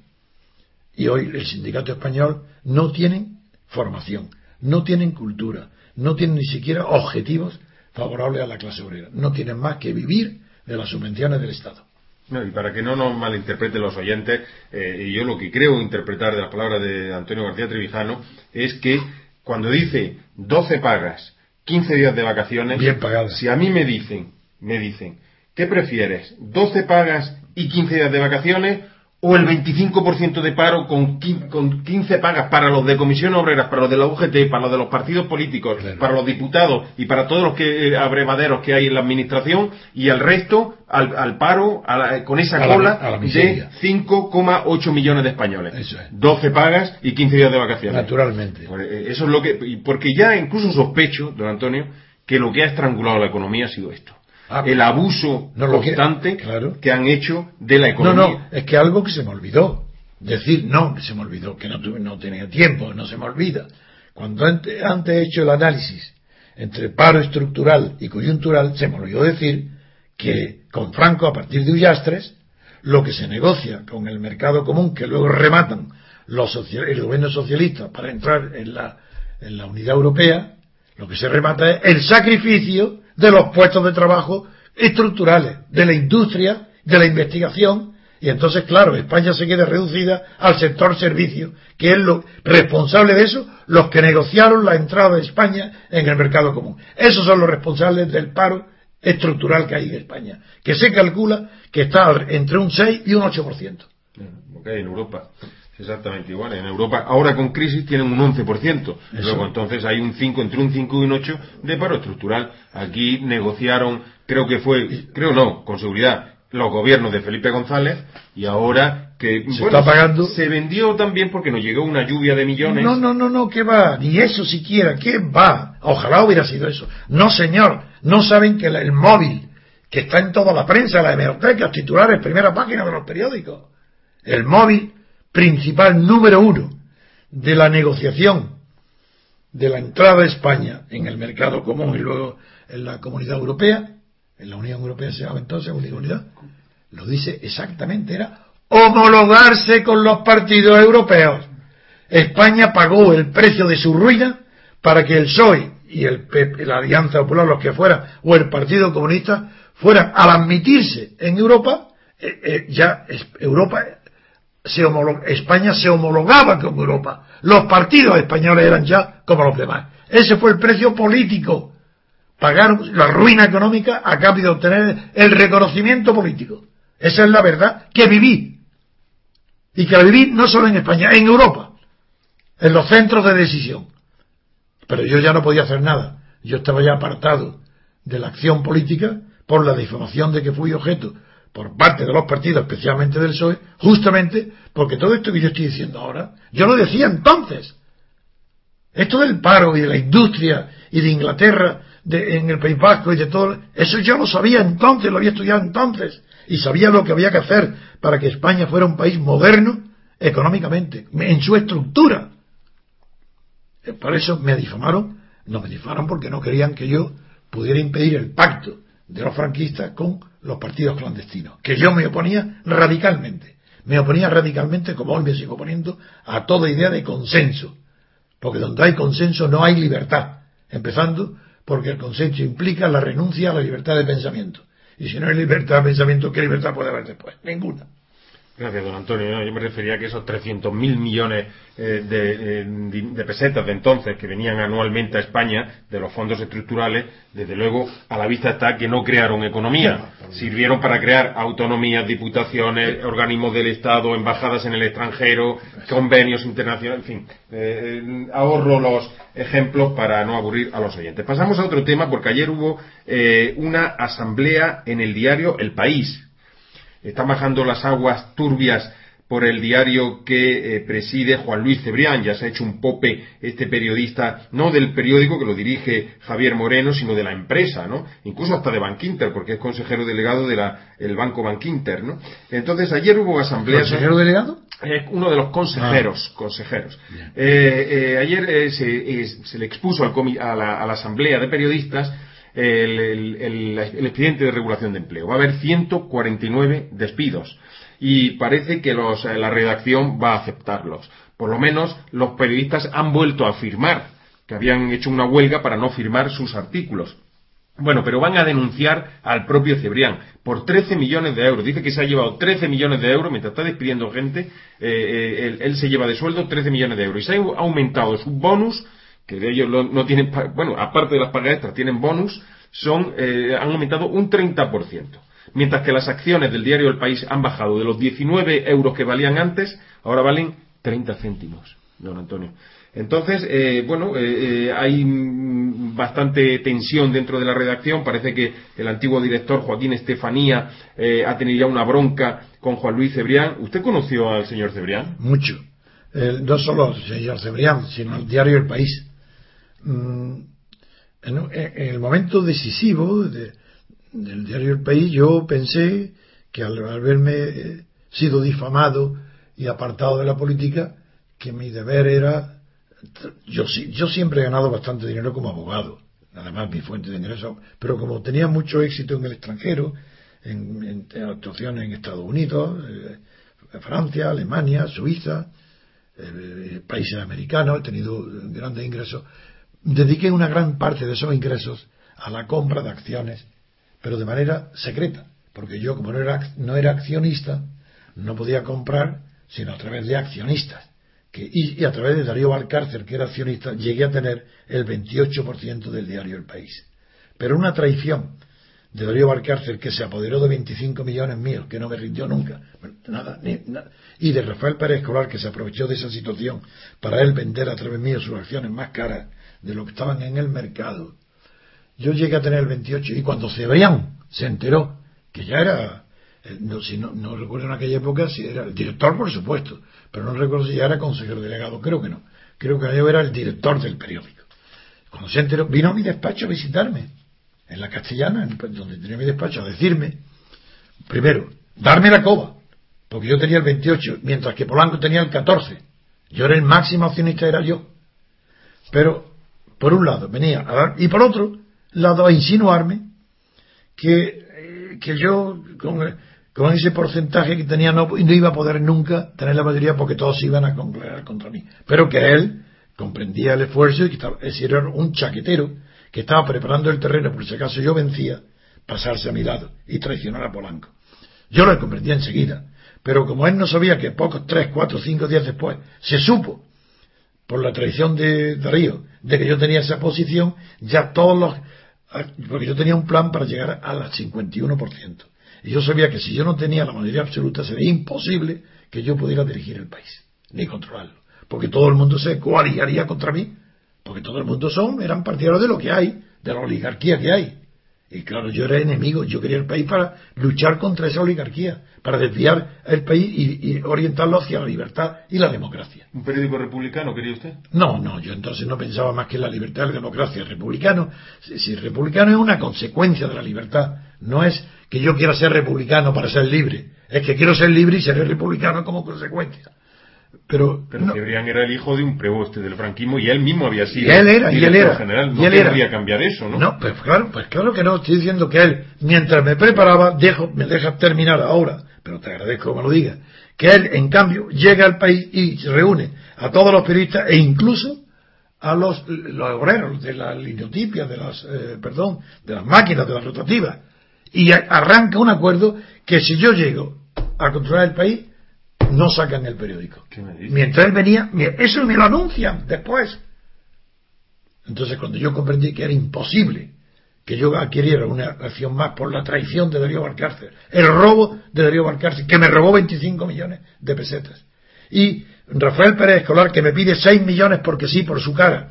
Y hoy el sindicato español no tiene formación, no tienen cultura, no tienen ni siquiera objetivos favorables a la clase obrera. No tienen más que vivir de las subvenciones del Estado. Y para que no nos malinterpreten los oyentes, eh, yo lo que creo interpretar de las palabras de Antonio García Trevijano es que cuando dice 12 pagas 15 días de vacaciones. Bien pagadas. Si a mí me dicen, me dicen, ¿qué prefieres? ¿12 pagas y 15 días de vacaciones? ¿O el 25% de paro con 15 pagas para los de comisión obreras, para los de la UGT, para los de los partidos políticos, para los diputados y para todos los que, eh, abrevaderos que hay en la administración y el resto al, paro con esa cola de 5,8 millones de españoles. Eso es. 12 pagas y 15 días de vacaciones. Naturalmente. Pues, eh, eso es lo que. Porque ya incluso sospecho, don Antonio, que lo que ha estrangulado la economía ha sido esto. Ah, el abuso constante que, han hecho de la economía. No, no, es que algo que se me olvidó. Decir, no, se me olvidó, que no, no tenía tiempo, no se me olvida. Cuando antes, he hecho el análisis entre paro estructural y coyuntural, se me olvidó decir que con Franco, a partir de Ullastres, lo que se negocia con el mercado común, que luego rematan los el gobierno socialista para entrar en la, en la unidad europea, lo que se remata es el sacrificio de los puestos de trabajo estructurales, de la industria, de la investigación, y entonces, claro, España se queda reducida al sector servicio, que es lo responsable de eso, los que negociaron la entrada de España en el mercado común. Esos son los responsables del paro estructural que hay en España, que se calcula que está entre un 6 y un 8%. Ok, en Europa. Exactamente igual. En Europa, ahora con crisis, tienen un 11%. Luego, entonces, hay un 5, entre un 5 y un 8 de paro estructural. Aquí negociaron, creo que fue, creo no, con seguridad, los gobiernos de Felipe González y ahora que se está pagando se vendió también porque nos llegó una lluvia de millones no no no no qué va ni eso siquiera qué va ojalá hubiera sido eso no señor no saben que el móvil que está en toda la prensa la hemeroteca titulares primera página de los periódicos el móvil principal número uno de la negociación de la entrada de España en el mercado común y luego en la comunidad europea, en la Unión Europea se llama entonces Unidad, lo dice exactamente, era homologarse con los partidos europeos. España pagó el precio de su ruina para que el PSOE y el la Alianza Popular, los que fueran, o el Partido Comunista, fueran, al admitirse en Europa, eh, eh, ya Europa España se homologaba con Europa. Los partidos españoles eran ya como los demás. Ese fue el precio político. Pagar la ruina económica a cambio de obtener el reconocimiento político. Esa es la verdad que viví. Y que la viví no solo en España, en Europa. En los centros de decisión. Pero yo ya no podía hacer nada. Yo estaba ya apartado de la acción política por la difamación de que fui objeto por parte de los partidos, especialmente del PSOE, justamente porque todo esto que yo estoy diciendo ahora, yo lo decía entonces. Esto del paro y de la industria y de Inglaterra de, en el País Vasco y de todo, eso yo lo sabía entonces, lo había estudiado entonces y sabía lo que había que hacer para que España fuera un país moderno económicamente, en su estructura. Eh, por eso me difamaron, no me difamaron porque no querían que yo pudiera impedir el pacto de los franquistas con los partidos clandestinos, que yo me oponía radicalmente. Me oponía radicalmente, como hoy me sigo oponiendo, a toda idea de consenso. Porque donde hay consenso no hay libertad. Empezando porque el consenso implica la renuncia a la libertad de pensamiento. Y si no hay libertad de pensamiento, ¿qué libertad puede haber después? Ninguna. Gracias, don Antonio. Yo me refería a que esos 300.000 millones eh, eh, de, pesetas de entonces que venían anualmente a España de los fondos estructurales, desde luego a la vista está que no crearon economía. Sirvieron para crear autonomías, diputaciones, organismos del Estado, embajadas en el extranjero, convenios internacionales, en fin. Eh, ahorro los ejemplos para no aburrir a los oyentes. Pasamos a otro tema porque ayer hubo una asamblea en el diario El País están bajando las aguas turbias por el diario que eh, preside Juan Luis Cebrián. Ya se ha hecho un pope este periodista, no del periódico que lo dirige Javier Moreno, sino de la empresa, ¿no? Incluso hasta de Bankinter, porque es consejero delegado del Banco Bankinter, ¿no? Entonces, ayer hubo asamblea. ¿Consejero delegado? Es uno de los consejeros, ah. consejeros. Eh, eh, ayer se, le expuso a la asamblea de periodistas el, expediente de regulación de empleo. Va a haber 149 despidos y parece que eh, la redacción va a aceptarlos. Por lo menos los periodistas han vuelto a firmar, que habían hecho una huelga para no firmar sus artículos. Bueno, pero van a denunciar al propio Cebrián por 13 millones de euros. Dice que se ha llevado 13 millones de euros mientras está despidiendo gente. Eh, eh, él, él, se lleva de sueldo 13 millones de euros. Y se ha aumentado su bonus que de ellos no, tienen, bueno, aparte de las pagas extras, tienen bonus, son, eh, han aumentado un 30%. Mientras que las acciones del diario El País han bajado de los 19 euros que valían antes, ahora valen 30 céntimos, don Antonio. Entonces, eh, bueno, eh, hay bastante tensión dentro de la redacción. Parece que el antiguo director Joaquín Estefanía ha tenido ya una bronca con Juan Luis Cebrián. ¿Usted conoció al señor Cebrián? Mucho. no solo el señor Cebrián, sino el diario El País. Mm, en, el momento decisivo del diario El País yo pensé que al haberme eh, sido difamado y apartado de la política, que mi deber era yo, yo siempre he ganado bastante dinero como abogado, además mi fuente de ingresos, pero como tenía mucho éxito en el extranjero, en, actuaciones en Estados Unidos, eh, Francia, Alemania, Suiza, eh, países americanos, he tenido grandes ingresos, dediqué una gran parte de esos ingresos a la compra de acciones, pero de manera secreta, porque yo como no era, no era accionista, no podía comprar sino a través de accionistas. Que, y, a través de Darío Valcárcer, que era accionista, llegué a tener el 28% del diario El País. Pero una traición de Darío Valcárcer, que se apoderó de 25 millones míos, que no me rindió nunca, nada, y de Rafael Pérez Escolar, que se aprovechó de esa situación para él vender a través mío sus acciones más caras de lo que estaban en el mercado. Yo llegué a tener el 28 y cuando Cebrián se enteró que ya era eh, no, si no, no, recuerdo en aquella época si era el director, por supuesto, pero no recuerdo si ya era consejero delegado, creo que no. Creo que yo era el director del periódico. Cuando se enteró, vino a mi despacho a visitarme, en la castellana, donde tenía mi despacho, a decirme, primero, darme la coba, porque yo tenía el 28, mientras que Polanco tenía el 14. Yo era el máximo accionista, era yo. Pero, por un lado, venía a dar, y por otro lado, a insinuarme que, eh, que yo, con, con ese porcentaje que tenía no, no iba a poder nunca tener la mayoría porque todos iban a congregar contra mí. Pero que él comprendía el esfuerzo y que estaba, era un chaquetero que estaba preparando el terreno por si acaso yo vencía, pasarse a mi lado y traicionar a Polanco. Yo lo comprendía enseguida, pero como él no sabía que pocos, tres, cuatro, cinco días después, se supo, por la traición de Darío, de que yo tenía esa posición, ya todos los, porque yo tenía un plan para llegar al 51%. Y yo sabía que si yo no tenía la mayoría absoluta sería imposible que yo pudiera dirigir el país, ni controlarlo. Porque todo el mundo se coaligaría contra mí, porque todo el mundo son, eran partidarios de lo que hay, de la oligarquía que hay. Y claro, yo era enemigo, yo quería el país para luchar contra esa oligarquía, para desviar el país y, orientarlo hacia la libertad y la democracia. ¿Un periódico republicano quería usted? No, no, yo entonces no pensaba más que en la libertad y la democracia. Republicano, si, republicano es una consecuencia de la libertad, no es que yo quiera ser republicano para ser libre, es que quiero ser libre y seré republicano como consecuencia. Pero, pero Cebrián era el hijo de un preboste del franquismo y él mismo había sido y él era, y él era, general. No y cambiar eso, ¿no? No, pues claro, pues claro que no. Estoy diciendo que él, mientras me preparaba, dejo, me deja terminar ahora, pero te agradezco que me lo digas, que él, en cambio, llega al país y reúne a todos los periodistas e incluso a los, los obreros de la linotipia, de las, eh, perdón, de las máquinas, de las rotativas, y arranca un acuerdo que si yo llego a controlar el país, no sacan el periódico. Mientras él venía, eso me lo anuncian después. Entonces, cuando yo comprendí que era imposible que yo adquiriera una acción más por la traición de Darío Valcárcel, el robo de Darío Valcárcel, que me robó 25 millones de pesetas, y Rafael Pérez Escolar, que me pide 6 millones porque sí, por su cara.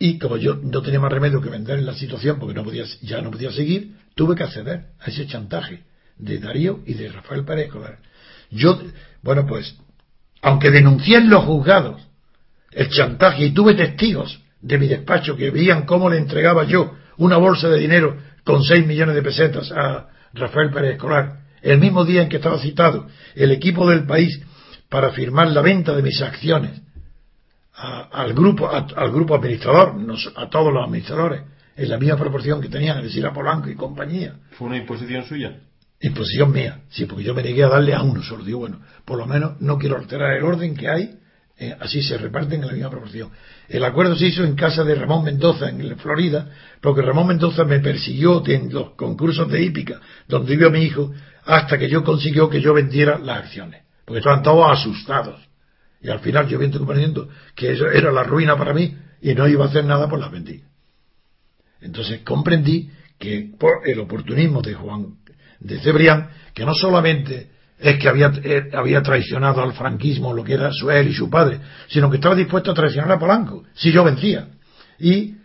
Y como yo no tenía más remedio que vender en la situación porque no podía, ya no podía seguir, tuve que acceder a ese chantaje de Darío y de Rafael Pérez Yo, bueno, pues, aunque denuncié en los juzgados el chantaje y tuve testigos de mi despacho que veían cómo le entregaba yo una bolsa de dinero con 6 millones de pesetas a Rafael Pérez Escolar, el mismo día en que estaba citado el equipo del país para firmar la venta de mis acciones al grupo al grupo administrador, a todos los administradores, en la misma proporción que tenían, es decir, a Polanco y compañía. ¿Fue una imposición suya? Imposición mía, sí, porque yo me negué a darle a uno solo. Digo, bueno, por lo menos no quiero alterar el orden que hay, eh, así se reparten en la misma proporción. El acuerdo se hizo en casa de Ramón Mendoza, en Florida, porque Ramón Mendoza me persiguió en los concursos de hípica, donde vivió mi hijo, hasta que yo consiguió que yo vendiera las acciones, porque estaban todos asustados. Y al final yo viendo comprendiendo que eso era la ruina para mí y no iba a hacer nada, pues las vendí. Entonces comprendí que por el oportunismo de Juan de Cebrián, que no solamente es que había, eh, había traicionado al franquismo lo que era su él y su padre, sino que estaba dispuesto a traicionar a Polanco, si yo vencía. Y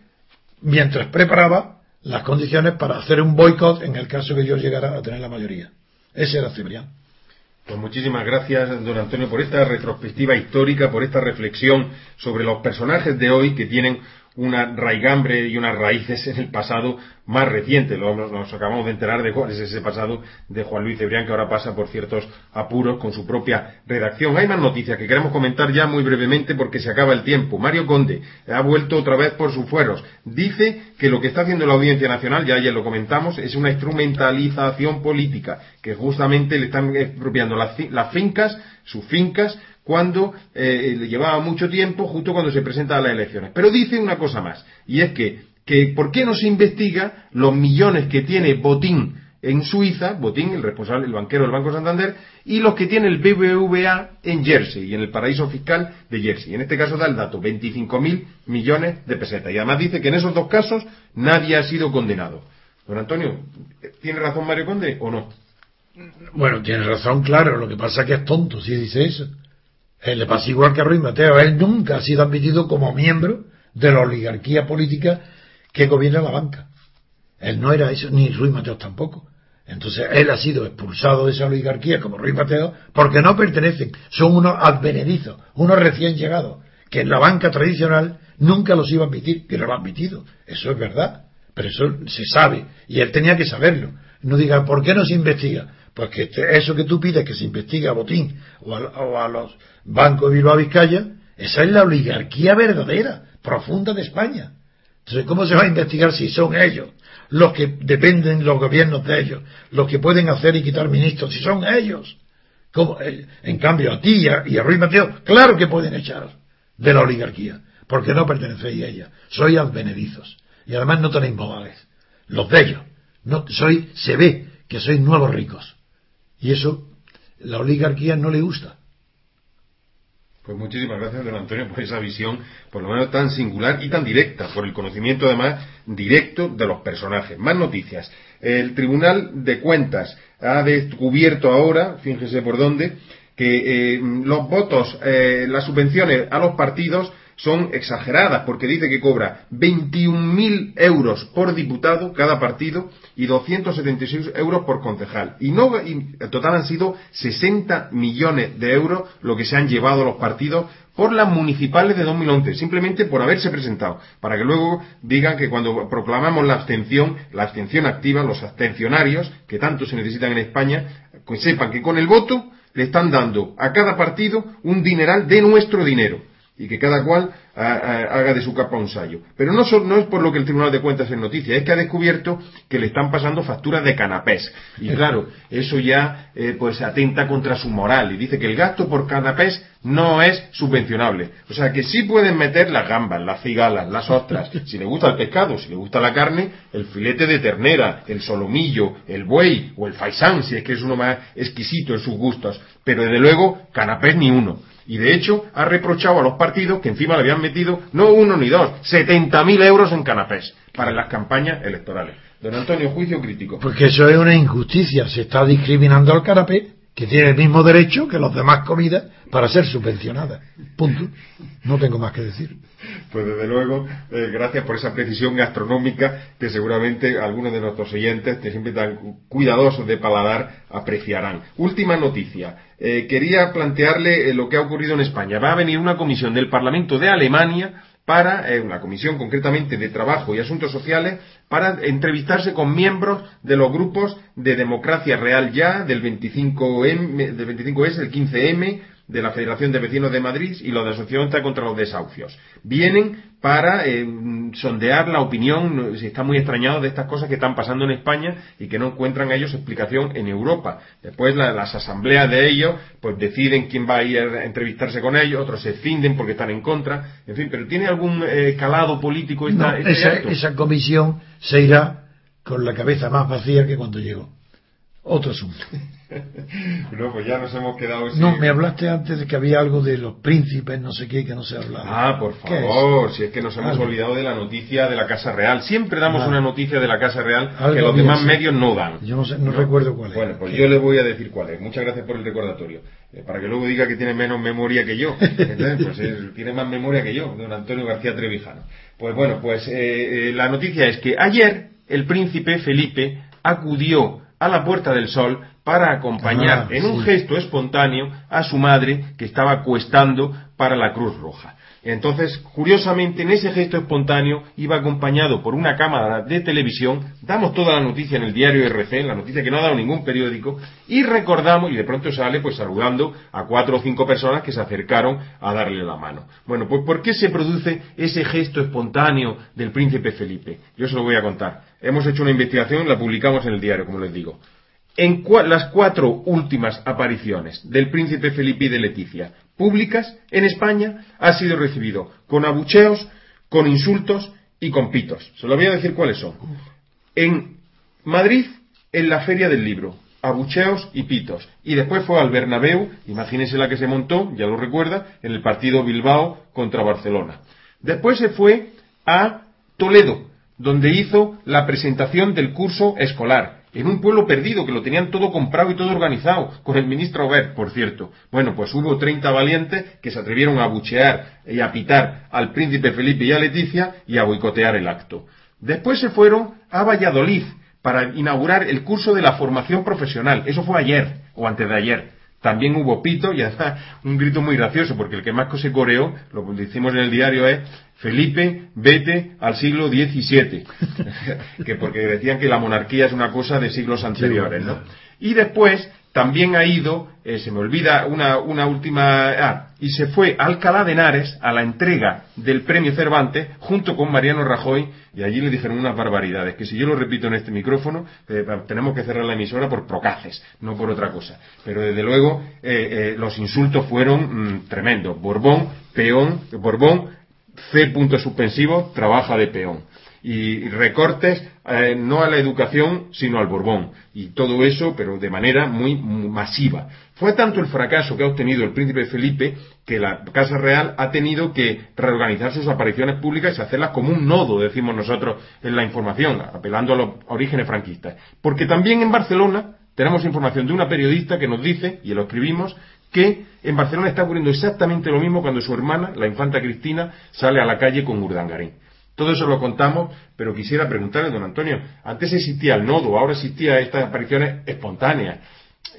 mientras preparaba las condiciones para hacer un boicot en el caso que yo llegara a tener la mayoría. Ese era Cebrián. Pues muchísimas gracias, don Antonio, por esta retrospectiva histórica, por esta reflexión sobre los personajes de hoy que tienen una raigambre y unas raíces en el pasado más reciente. nos acabamos de enterar de cuál es ese pasado de Juan Luis Cebrián, que ahora pasa por ciertos apuros con su propia redacción. Hay más noticias que queremos comentar ya muy brevemente porque se acaba el tiempo. Mario Conde ha vuelto otra vez por sus fueros. Dice que lo que está haciendo la Audiencia Nacional, ya ayer lo comentamos, es una instrumentalización política, que justamente le están expropiando las fincas, sus fincas, cuando eh, le llevaba mucho tiempo, justo cuando se presentan las elecciones. Pero dice una cosa más, y es que, que ¿por qué no se investiga los millones que tiene Botín en Suiza, Botín, el responsable, el banquero del Banco Santander, y los que tiene el BBVA en Jersey, en el paraíso fiscal de Jersey. En este caso da el dato, 25.000 millones de pesetas. Y además dice que en esos dos casos nadie ha sido condenado. Don Antonio, ¿tiene razón Mario Conde o no? Bueno, tiene razón, claro. Lo que pasa es que es tonto si dice eso. Él le pasa igual que a Ruiz Mateo. Él nunca ha sido admitido como miembro de la oligarquía política que gobierna la banca. Él no era eso, ni Ruiz Mateo tampoco. Entonces él ha sido expulsado de esa oligarquía como Ruiz Mateo porque no pertenecen, son unos advenedizos, unos recién llegados, que en la banca tradicional nunca los iba a admitir, y lo ha admitido. Eso es verdad, pero eso se sabe, y él tenía que saberlo. No diga, ¿por qué no se investiga? Porque eso que tú pides que se investigue a Botín o a, los bancos de Bilbao Vizcaya, esa es la oligarquía verdadera, profunda de España. Entonces, ¿cómo se va a investigar si son ellos los que dependen los gobiernos de ellos, los que pueden hacer y quitar ministros, si son ellos? Eh, en cambio, a ti y a, y Ruiz Mateo, claro que pueden echar de la oligarquía, porque no pertenecéis a ella. Sois advenedizos. Y además no tenéis modales. Los de ellos. No, soy, se ve que sois nuevos ricos. Y eso la oligarquía no le gusta. Pues muchísimas gracias, don Antonio, por esa visión, por lo menos tan singular y tan directa, por el conocimiento además directo de los personajes. Más noticias. El Tribunal de Cuentas ha descubierto ahora, fíjese por dónde, que eh, los votos, eh, las subvenciones a los partidos son exageradas porque dice que cobra 21.000 euros por diputado cada partido y 276 euros por concejal. Y, no, en total han sido 60 millones de euros lo que se han llevado los partidos por las municipales de 2011, simplemente por haberse presentado, para que luego digan que cuando proclamamos la abstención, la abstención activa, los abstencionarios, que tanto se necesitan en España, pues sepan que con el voto le están dando a cada partido un dineral de nuestro dinero y que cada cual haga de su capa un sallo. Pero no, no, es por lo que el Tribunal de Cuentas es noticia, es que ha descubierto que le están pasando facturas de canapés. Y claro, eso ya eh, pues atenta contra su moral y dice que el gasto por canapés no es subvencionable. O sea que sí pueden meter las gambas, las cigalas, las ostras, si le gusta el pescado, si le gusta la carne, el filete de ternera, el solomillo, el buey o el faisán, si es que es uno más exquisito en sus gustos. Pero desde luego, canapés ni uno. Y de hecho ha reprochado a los partidos que encima le habían metido no uno ni dos, 70.000 euros en canapés para las campañas electorales. Don Antonio, juicio crítico. Porque eso es una injusticia. Se está discriminando al canapé, que tiene el mismo derecho que los demás comidas para ser subvencionada. Punto. No tengo más que decir. Pues desde luego, eh, gracias por esa precisión gastronómica que seguramente algunos de nuestros oyentes, que siempre tan cuidadosos de paladar, apreciarán. Última noticia. Eh, quería plantearle eh, lo que ha ocurrido en España. Va a venir una comisión del Parlamento de Alemania para, una comisión concretamente de trabajo y asuntos sociales, para entrevistarse con miembros de los grupos de Democracia Real Ya, del 25M, del 25S, el 15M, de la Federación de Vecinos de Madrid y los de Asociación contra los Desahucios. Vienen para eh, sondear la opinión, si están muy extrañados de estas cosas que están pasando en España y que no encuentran ellos explicación en Europa. Después las asambleas de ellos pues deciden quién va a ir a entrevistarse con ellos, otros se finden porque están en contra, en fin, pero ¿tiene algún eh, calado político esta, este esa, esa comisión se irá con la cabeza más vacía que cuando llegó. Otro asunto. no, pues ya nos hemos quedado No, me hablaste antes de que había algo de los príncipes, no sé qué, que no se hablaba. Ah, por favor, si es que nos hemos olvidado de la noticia de la Casa Real. Siempre damos una noticia de la Casa Real que los demás medios no dan. Yo no, recuerdo cuál es. Bueno, pues yo le voy a decir cuál es. Muchas gracias por el recordatorio. Eh, para que luego diga que tiene menos memoria que yo. pues tiene más memoria que yo, don Antonio García Trevijano. Pues bueno, pues eh, eh, la noticia es que ayer el príncipe Felipe acudió a la Puerta del Sol para acompañar ah, en un gesto espontáneo a su madre que estaba cuestando para la Cruz Roja. Entonces, curiosamente, en ese gesto espontáneo iba acompañado por una cámara de televisión, damos toda la noticia en el diario RC, la noticia que no ha dado ningún periódico, y recordamos, y de pronto sale pues saludando a cuatro o cinco personas que se acercaron a darle la mano. Bueno, pues ¿por qué se produce ese gesto espontáneo del príncipe Felipe? Yo se lo voy a contar. Hemos hecho una investigación, la publicamos en el diario, como les digo. En las cuatro últimas apariciones del príncipe Felipe y de Leticia públicas en España ha sido recibido con abucheos, con insultos y con pitos. Se lo voy a decir cuáles son. En Madrid, en la Feria del Libro, abucheos y pitos. Y después fue al Bernabéu, imagínense la que se montó, ya lo recuerda, en el partido Bilbao contra Barcelona. Después se fue a Toledo, donde hizo la presentación del curso escolar en un pueblo perdido, que lo tenían todo comprado y todo organizado, con el ministro Obert, por cierto. Bueno, pues hubo 30 valientes que se atrevieron a buchear y a pitar al príncipe Felipe y a Leticia y a boicotear el acto. Después se fueron a Valladolid para inaugurar el curso de la formación profesional. Eso fue ayer o antes de ayer. También hubo pito y además un grito muy gracioso, porque el que más se coreó, lo que decimos en el diario es Felipe, vete al siglo XVII, que porque decían que la monarquía es una cosa de siglos anteriores, ¿no? Y después también ha ido, eh, se me olvida una, una última, ah, y se fue a Alcalá de Henares a la entrega del premio Cervantes junto con Mariano Rajoy y allí le dijeron unas barbaridades, que si yo lo repito en este micrófono, eh, tenemos que cerrar la emisora por procaces, no por otra cosa. Pero desde luego eh, los insultos fueron mm, tremendos. Borbón, peón, Borbón, C. punto suspensivo, trabaja de peón y recortes eh, no a la educación sino al Borbón y todo eso pero de manera muy, masiva. Fue tanto el fracaso que ha obtenido el príncipe Felipe que la Casa Real ha tenido que reorganizar sus apariciones públicas y hacerlas como un nodo, decimos nosotros en la información, apelando a los orígenes franquistas. Porque también en Barcelona tenemos información de una periodista que nos dice, y lo escribimos, que en Barcelona está ocurriendo exactamente lo mismo cuando su hermana, la infanta Cristina, sale a la calle con Urdangarín. Todo eso lo contamos, pero quisiera preguntarle, don Antonio, antes existía el nodo, ahora existía estas apariciones espontáneas.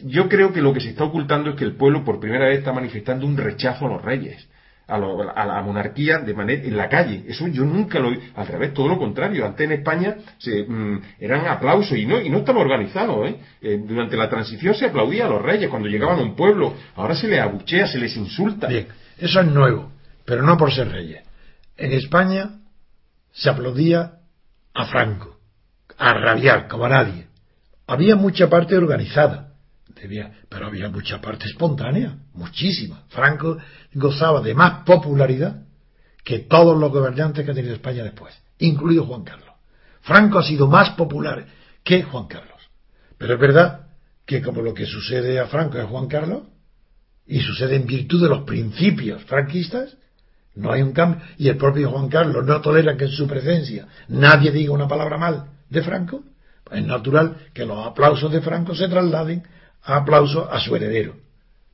Yo creo que lo que se está ocultando es que el pueblo por primera vez está manifestando un rechazo a los reyes, a, la monarquía de manera en la calle. Eso yo nunca lo al revés, todo lo contrario. Antes en España se, mm, eran aplausos y no y no estaba organizado. ¿eh? ¿eh? Durante la transición se aplaudía a los reyes cuando llegaban a un pueblo. Ahora se les abuchea, se les insulta. Bien, eso es nuevo, pero no por ser reyes. En España se aplaudía a Franco, a rabiar como a nadie. Había mucha parte organizada, pero había mucha parte espontánea, muchísima. Franco gozaba de más popularidad que todos los gobernantes que ha tenido España después, incluido Juan Carlos. Franco ha sido más popular que Juan Carlos. Pero es verdad que como lo que sucede a Franco es Juan Carlos, y sucede en virtud de los principios franquistas, no hay un cambio. Y el propio Juan Carlos no tolera que en su presencia nadie diga una palabra mal de Franco. Pues es natural que los aplausos de Franco se trasladen a aplausos a su heredero,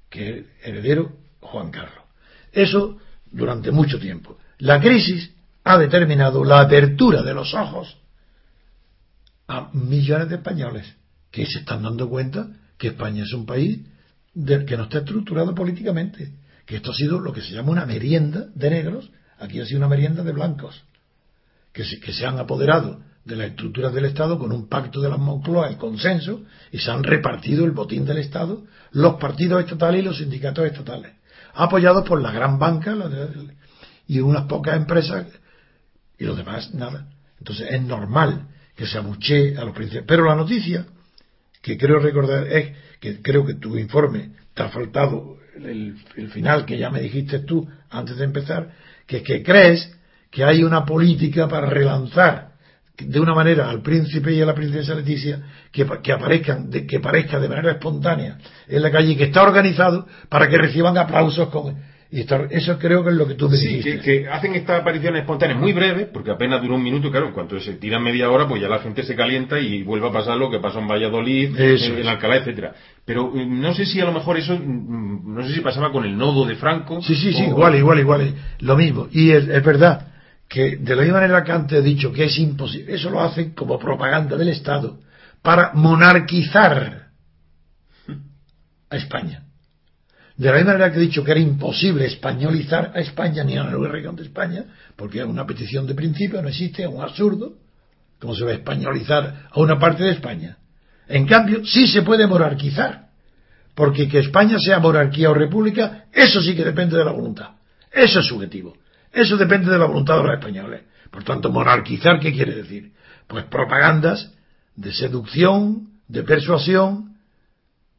que es heredero Juan Carlos. Eso durante mucho tiempo. La crisis ha determinado la apertura de los ojos a millones de españoles que se están dando cuenta que España es un país que no está estructurado políticamente que esto ha sido lo que se llama una merienda de negros, aquí ha sido una merienda de blancos, que se, que se han apoderado de las estructuras del Estado con un pacto de las Moncloa, el consenso, y se han repartido el botín del Estado, los partidos estatales y los sindicatos estatales, apoyados por la gran banca y unas pocas empresas, y los demás nada. Entonces es normal que se abuche a los príncipes. Pero la noticia que creo recordar es que creo que tu informe te ha faltado el, final que ya me dijiste tú antes de empezar, que es que crees que hay una política para relanzar de una manera al príncipe y a la princesa Leticia que, que aparezcan, de, que parezca de manera espontánea en la calle y que está organizado para que reciban aplausos con, y eso creo que es lo que tú me sí, Que, hacen estas apariciones espontáneas muy breves, porque apenas dura un minuto, claro, en cuanto se tira media hora, pues ya la gente se calienta y vuelve a pasar lo que pasó en Valladolid, en, Alcalá, etcétera. Pero eh, no sé si a lo mejor eso, mm, no sé si pasaba con el nodo de Franco. Sí, sí, sí, igual, igual, igual, lo mismo. Y es, es verdad que de la misma manera que antes he dicho que es imposible, eso lo hacen como propaganda del Estado para monarquizar a España De la misma manera que he dicho que era imposible españolizar a España ni a la región de España, porque es una petición de principio, no existe, es un absurdo. ¿Cómo se va a españolizar a una parte de España? En cambio, sí se puede monarquizar, porque que España sea monarquía o república, eso sí que depende de la voluntad. Eso es subjetivo. Eso depende de la voluntad de los españoles. Por tanto, monarquizar, ¿qué quiere decir? Pues propagandas de seducción, de persuasión,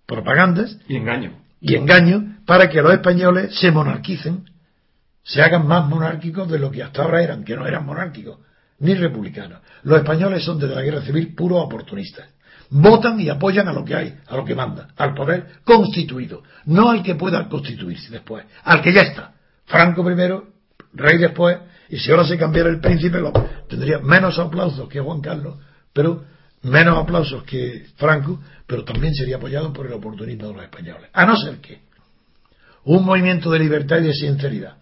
propagandas. Y engaño. Y engaño para que los españoles se monarquicen, se hagan más monárquicos de lo que hasta ahora eran, que no eran monárquicos, ni republicanos. Los españoles son desde la guerra civil puros oportunistas. Votan y apoyan a lo que hay, a lo que manda, al poder constituido, no al que pueda constituirse después, al que ya está. Franco primero, rey después, y si ahora se cambiara el príncipe, tendría menos aplausos que Juan Carlos, pero menos aplausos que Franco, pero también sería apoyado por el oportunismo de los españoles. A no ser que un movimiento de libertad y de sinceridad,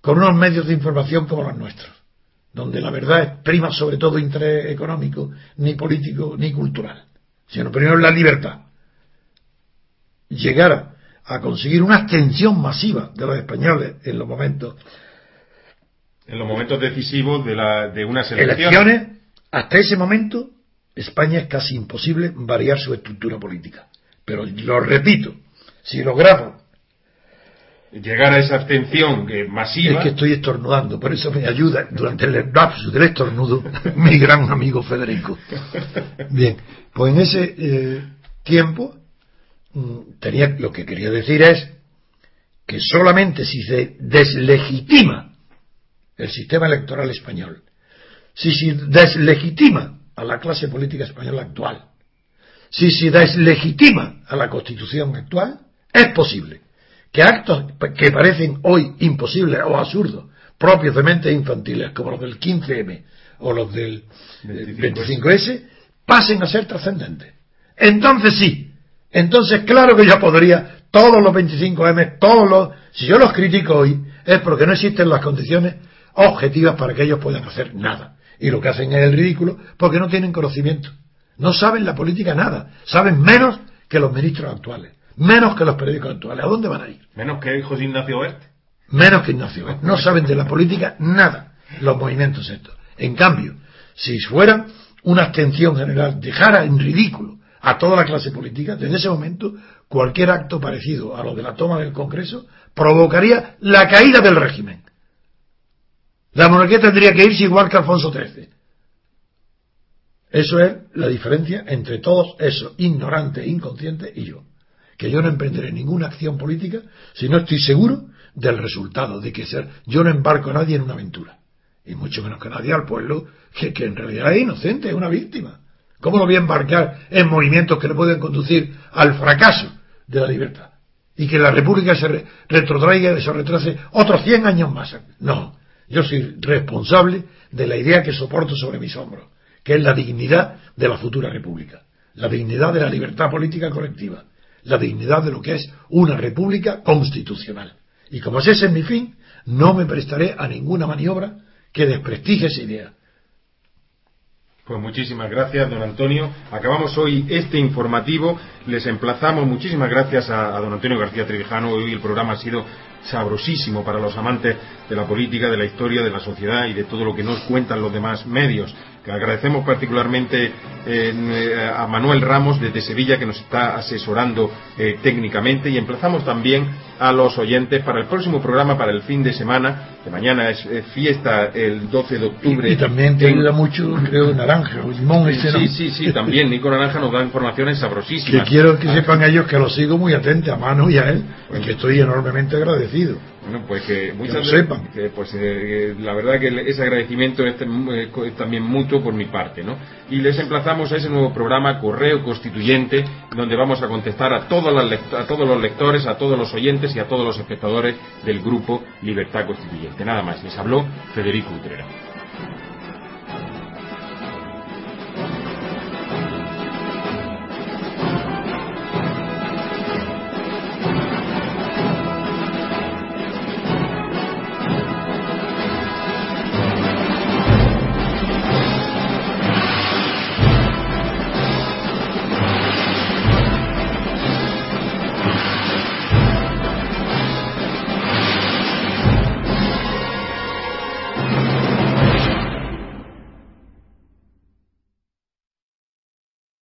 con unos medios de información como los nuestros, donde la verdad es prima sobre todo interés económico, ni político, ni cultural, sino primero la libertad, llegara a conseguir una abstención masiva de los españoles en los momentos en los momentos decisivos de, la, de unas elecciones. Hasta ese momento, España es casi imposible variar su estructura política. Pero lo repito, si logramos llegar a esa abstención masiva. Es que estoy estornudando, por eso me ayuda durante el lapsus del estornudo mi gran amigo Federico. Bien, pues en ese eh, tiempo mm, tenía lo que quería decir es que solamente si se deslegitima el sistema electoral español, si se deslegitima a la clase política española actual, si se deslegitima a la constitución actual, es posible que actos que parecen hoy imposibles o absurdos, propios de mentes infantiles, como los del 15M o los del 25S, pasen a ser trascendentes. Entonces sí, entonces claro que yo podría, todos los 25M, todos los, si yo los critico hoy, es porque no existen las condiciones objetivas para que ellos puedan hacer nada. Y lo que hacen es el ridículo porque no tienen conocimiento. No saben la política nada. Saben menos que los ministros actuales. Menos que los periódicos actuales. ¿A dónde van a ir? Menos que José Ignacio Bert. Menos que Ignacio Bert. No saben de la política nada. Los movimientos estos. En cambio, si fuera una abstención general, dejara en ridículo a toda la clase política, en ese momento cualquier acto parecido a lo de la toma del Congreso provocaría la caída del régimen. La monarquía tendría que irse igual que Alfonso XIII. Eso es la diferencia entre todos esos ignorantes, inconscientes y yo. Que yo no emprenderé ninguna acción política si no estoy seguro del resultado, de que ser, yo no embarco a nadie en una aventura. Y mucho menos que nadie al pueblo, que, que en realidad es inocente, es una víctima. ¿Cómo lo voy a embarcar en movimientos que le pueden conducir al fracaso de la libertad? Y que la República se retrotraiga y se retrase otros 100 años más. No, yo soy responsable de la idea que soporto sobre mis hombros, que es la dignidad de la futura república, la dignidad de la libertad política colectiva, la dignidad de lo que es una república constitucional. Y como ese es mi fin, no me prestaré a ninguna maniobra que desprestigie esa idea. Pues muchísimas gracias, don Antonio. Acabamos hoy este informativo. Les emplazamos. Muchísimas gracias a, don Antonio García Trevijano. Hoy el programa ha sido sabrosísimo para los amantes de la política, de la historia, de la sociedad y de todo lo que nos cuentan los demás medios. Que agradecemos particularmente eh, a Manuel Ramos desde Sevilla que nos está asesorando eh, técnicamente y emplazamos también a los oyentes para el próximo programa, para el fin de semana, que mañana es fiesta el 12 de octubre. Y, también te ayuda mucho, creo, Naranja o Limón. Sí, sí, sí, sí, también Nico Naranja nos da informaciones sabrosísimas. Que quiero que sepan ellos que lo sigo muy atento a Manu y a él, porque estoy enormemente agradecido. Bueno, pues que muchas sepan. pues eh, la verdad que ese agradecimiento es, también mutuo por mi parte, ¿no? Y les emplazamos a ese nuevo programa Correo Constituyente, donde vamos a contestar a todos, a todos los lectores, a todos los oyentes y a todos los espectadores del grupo Libertad Constituyente. Nada más, les habló Federico Utrera.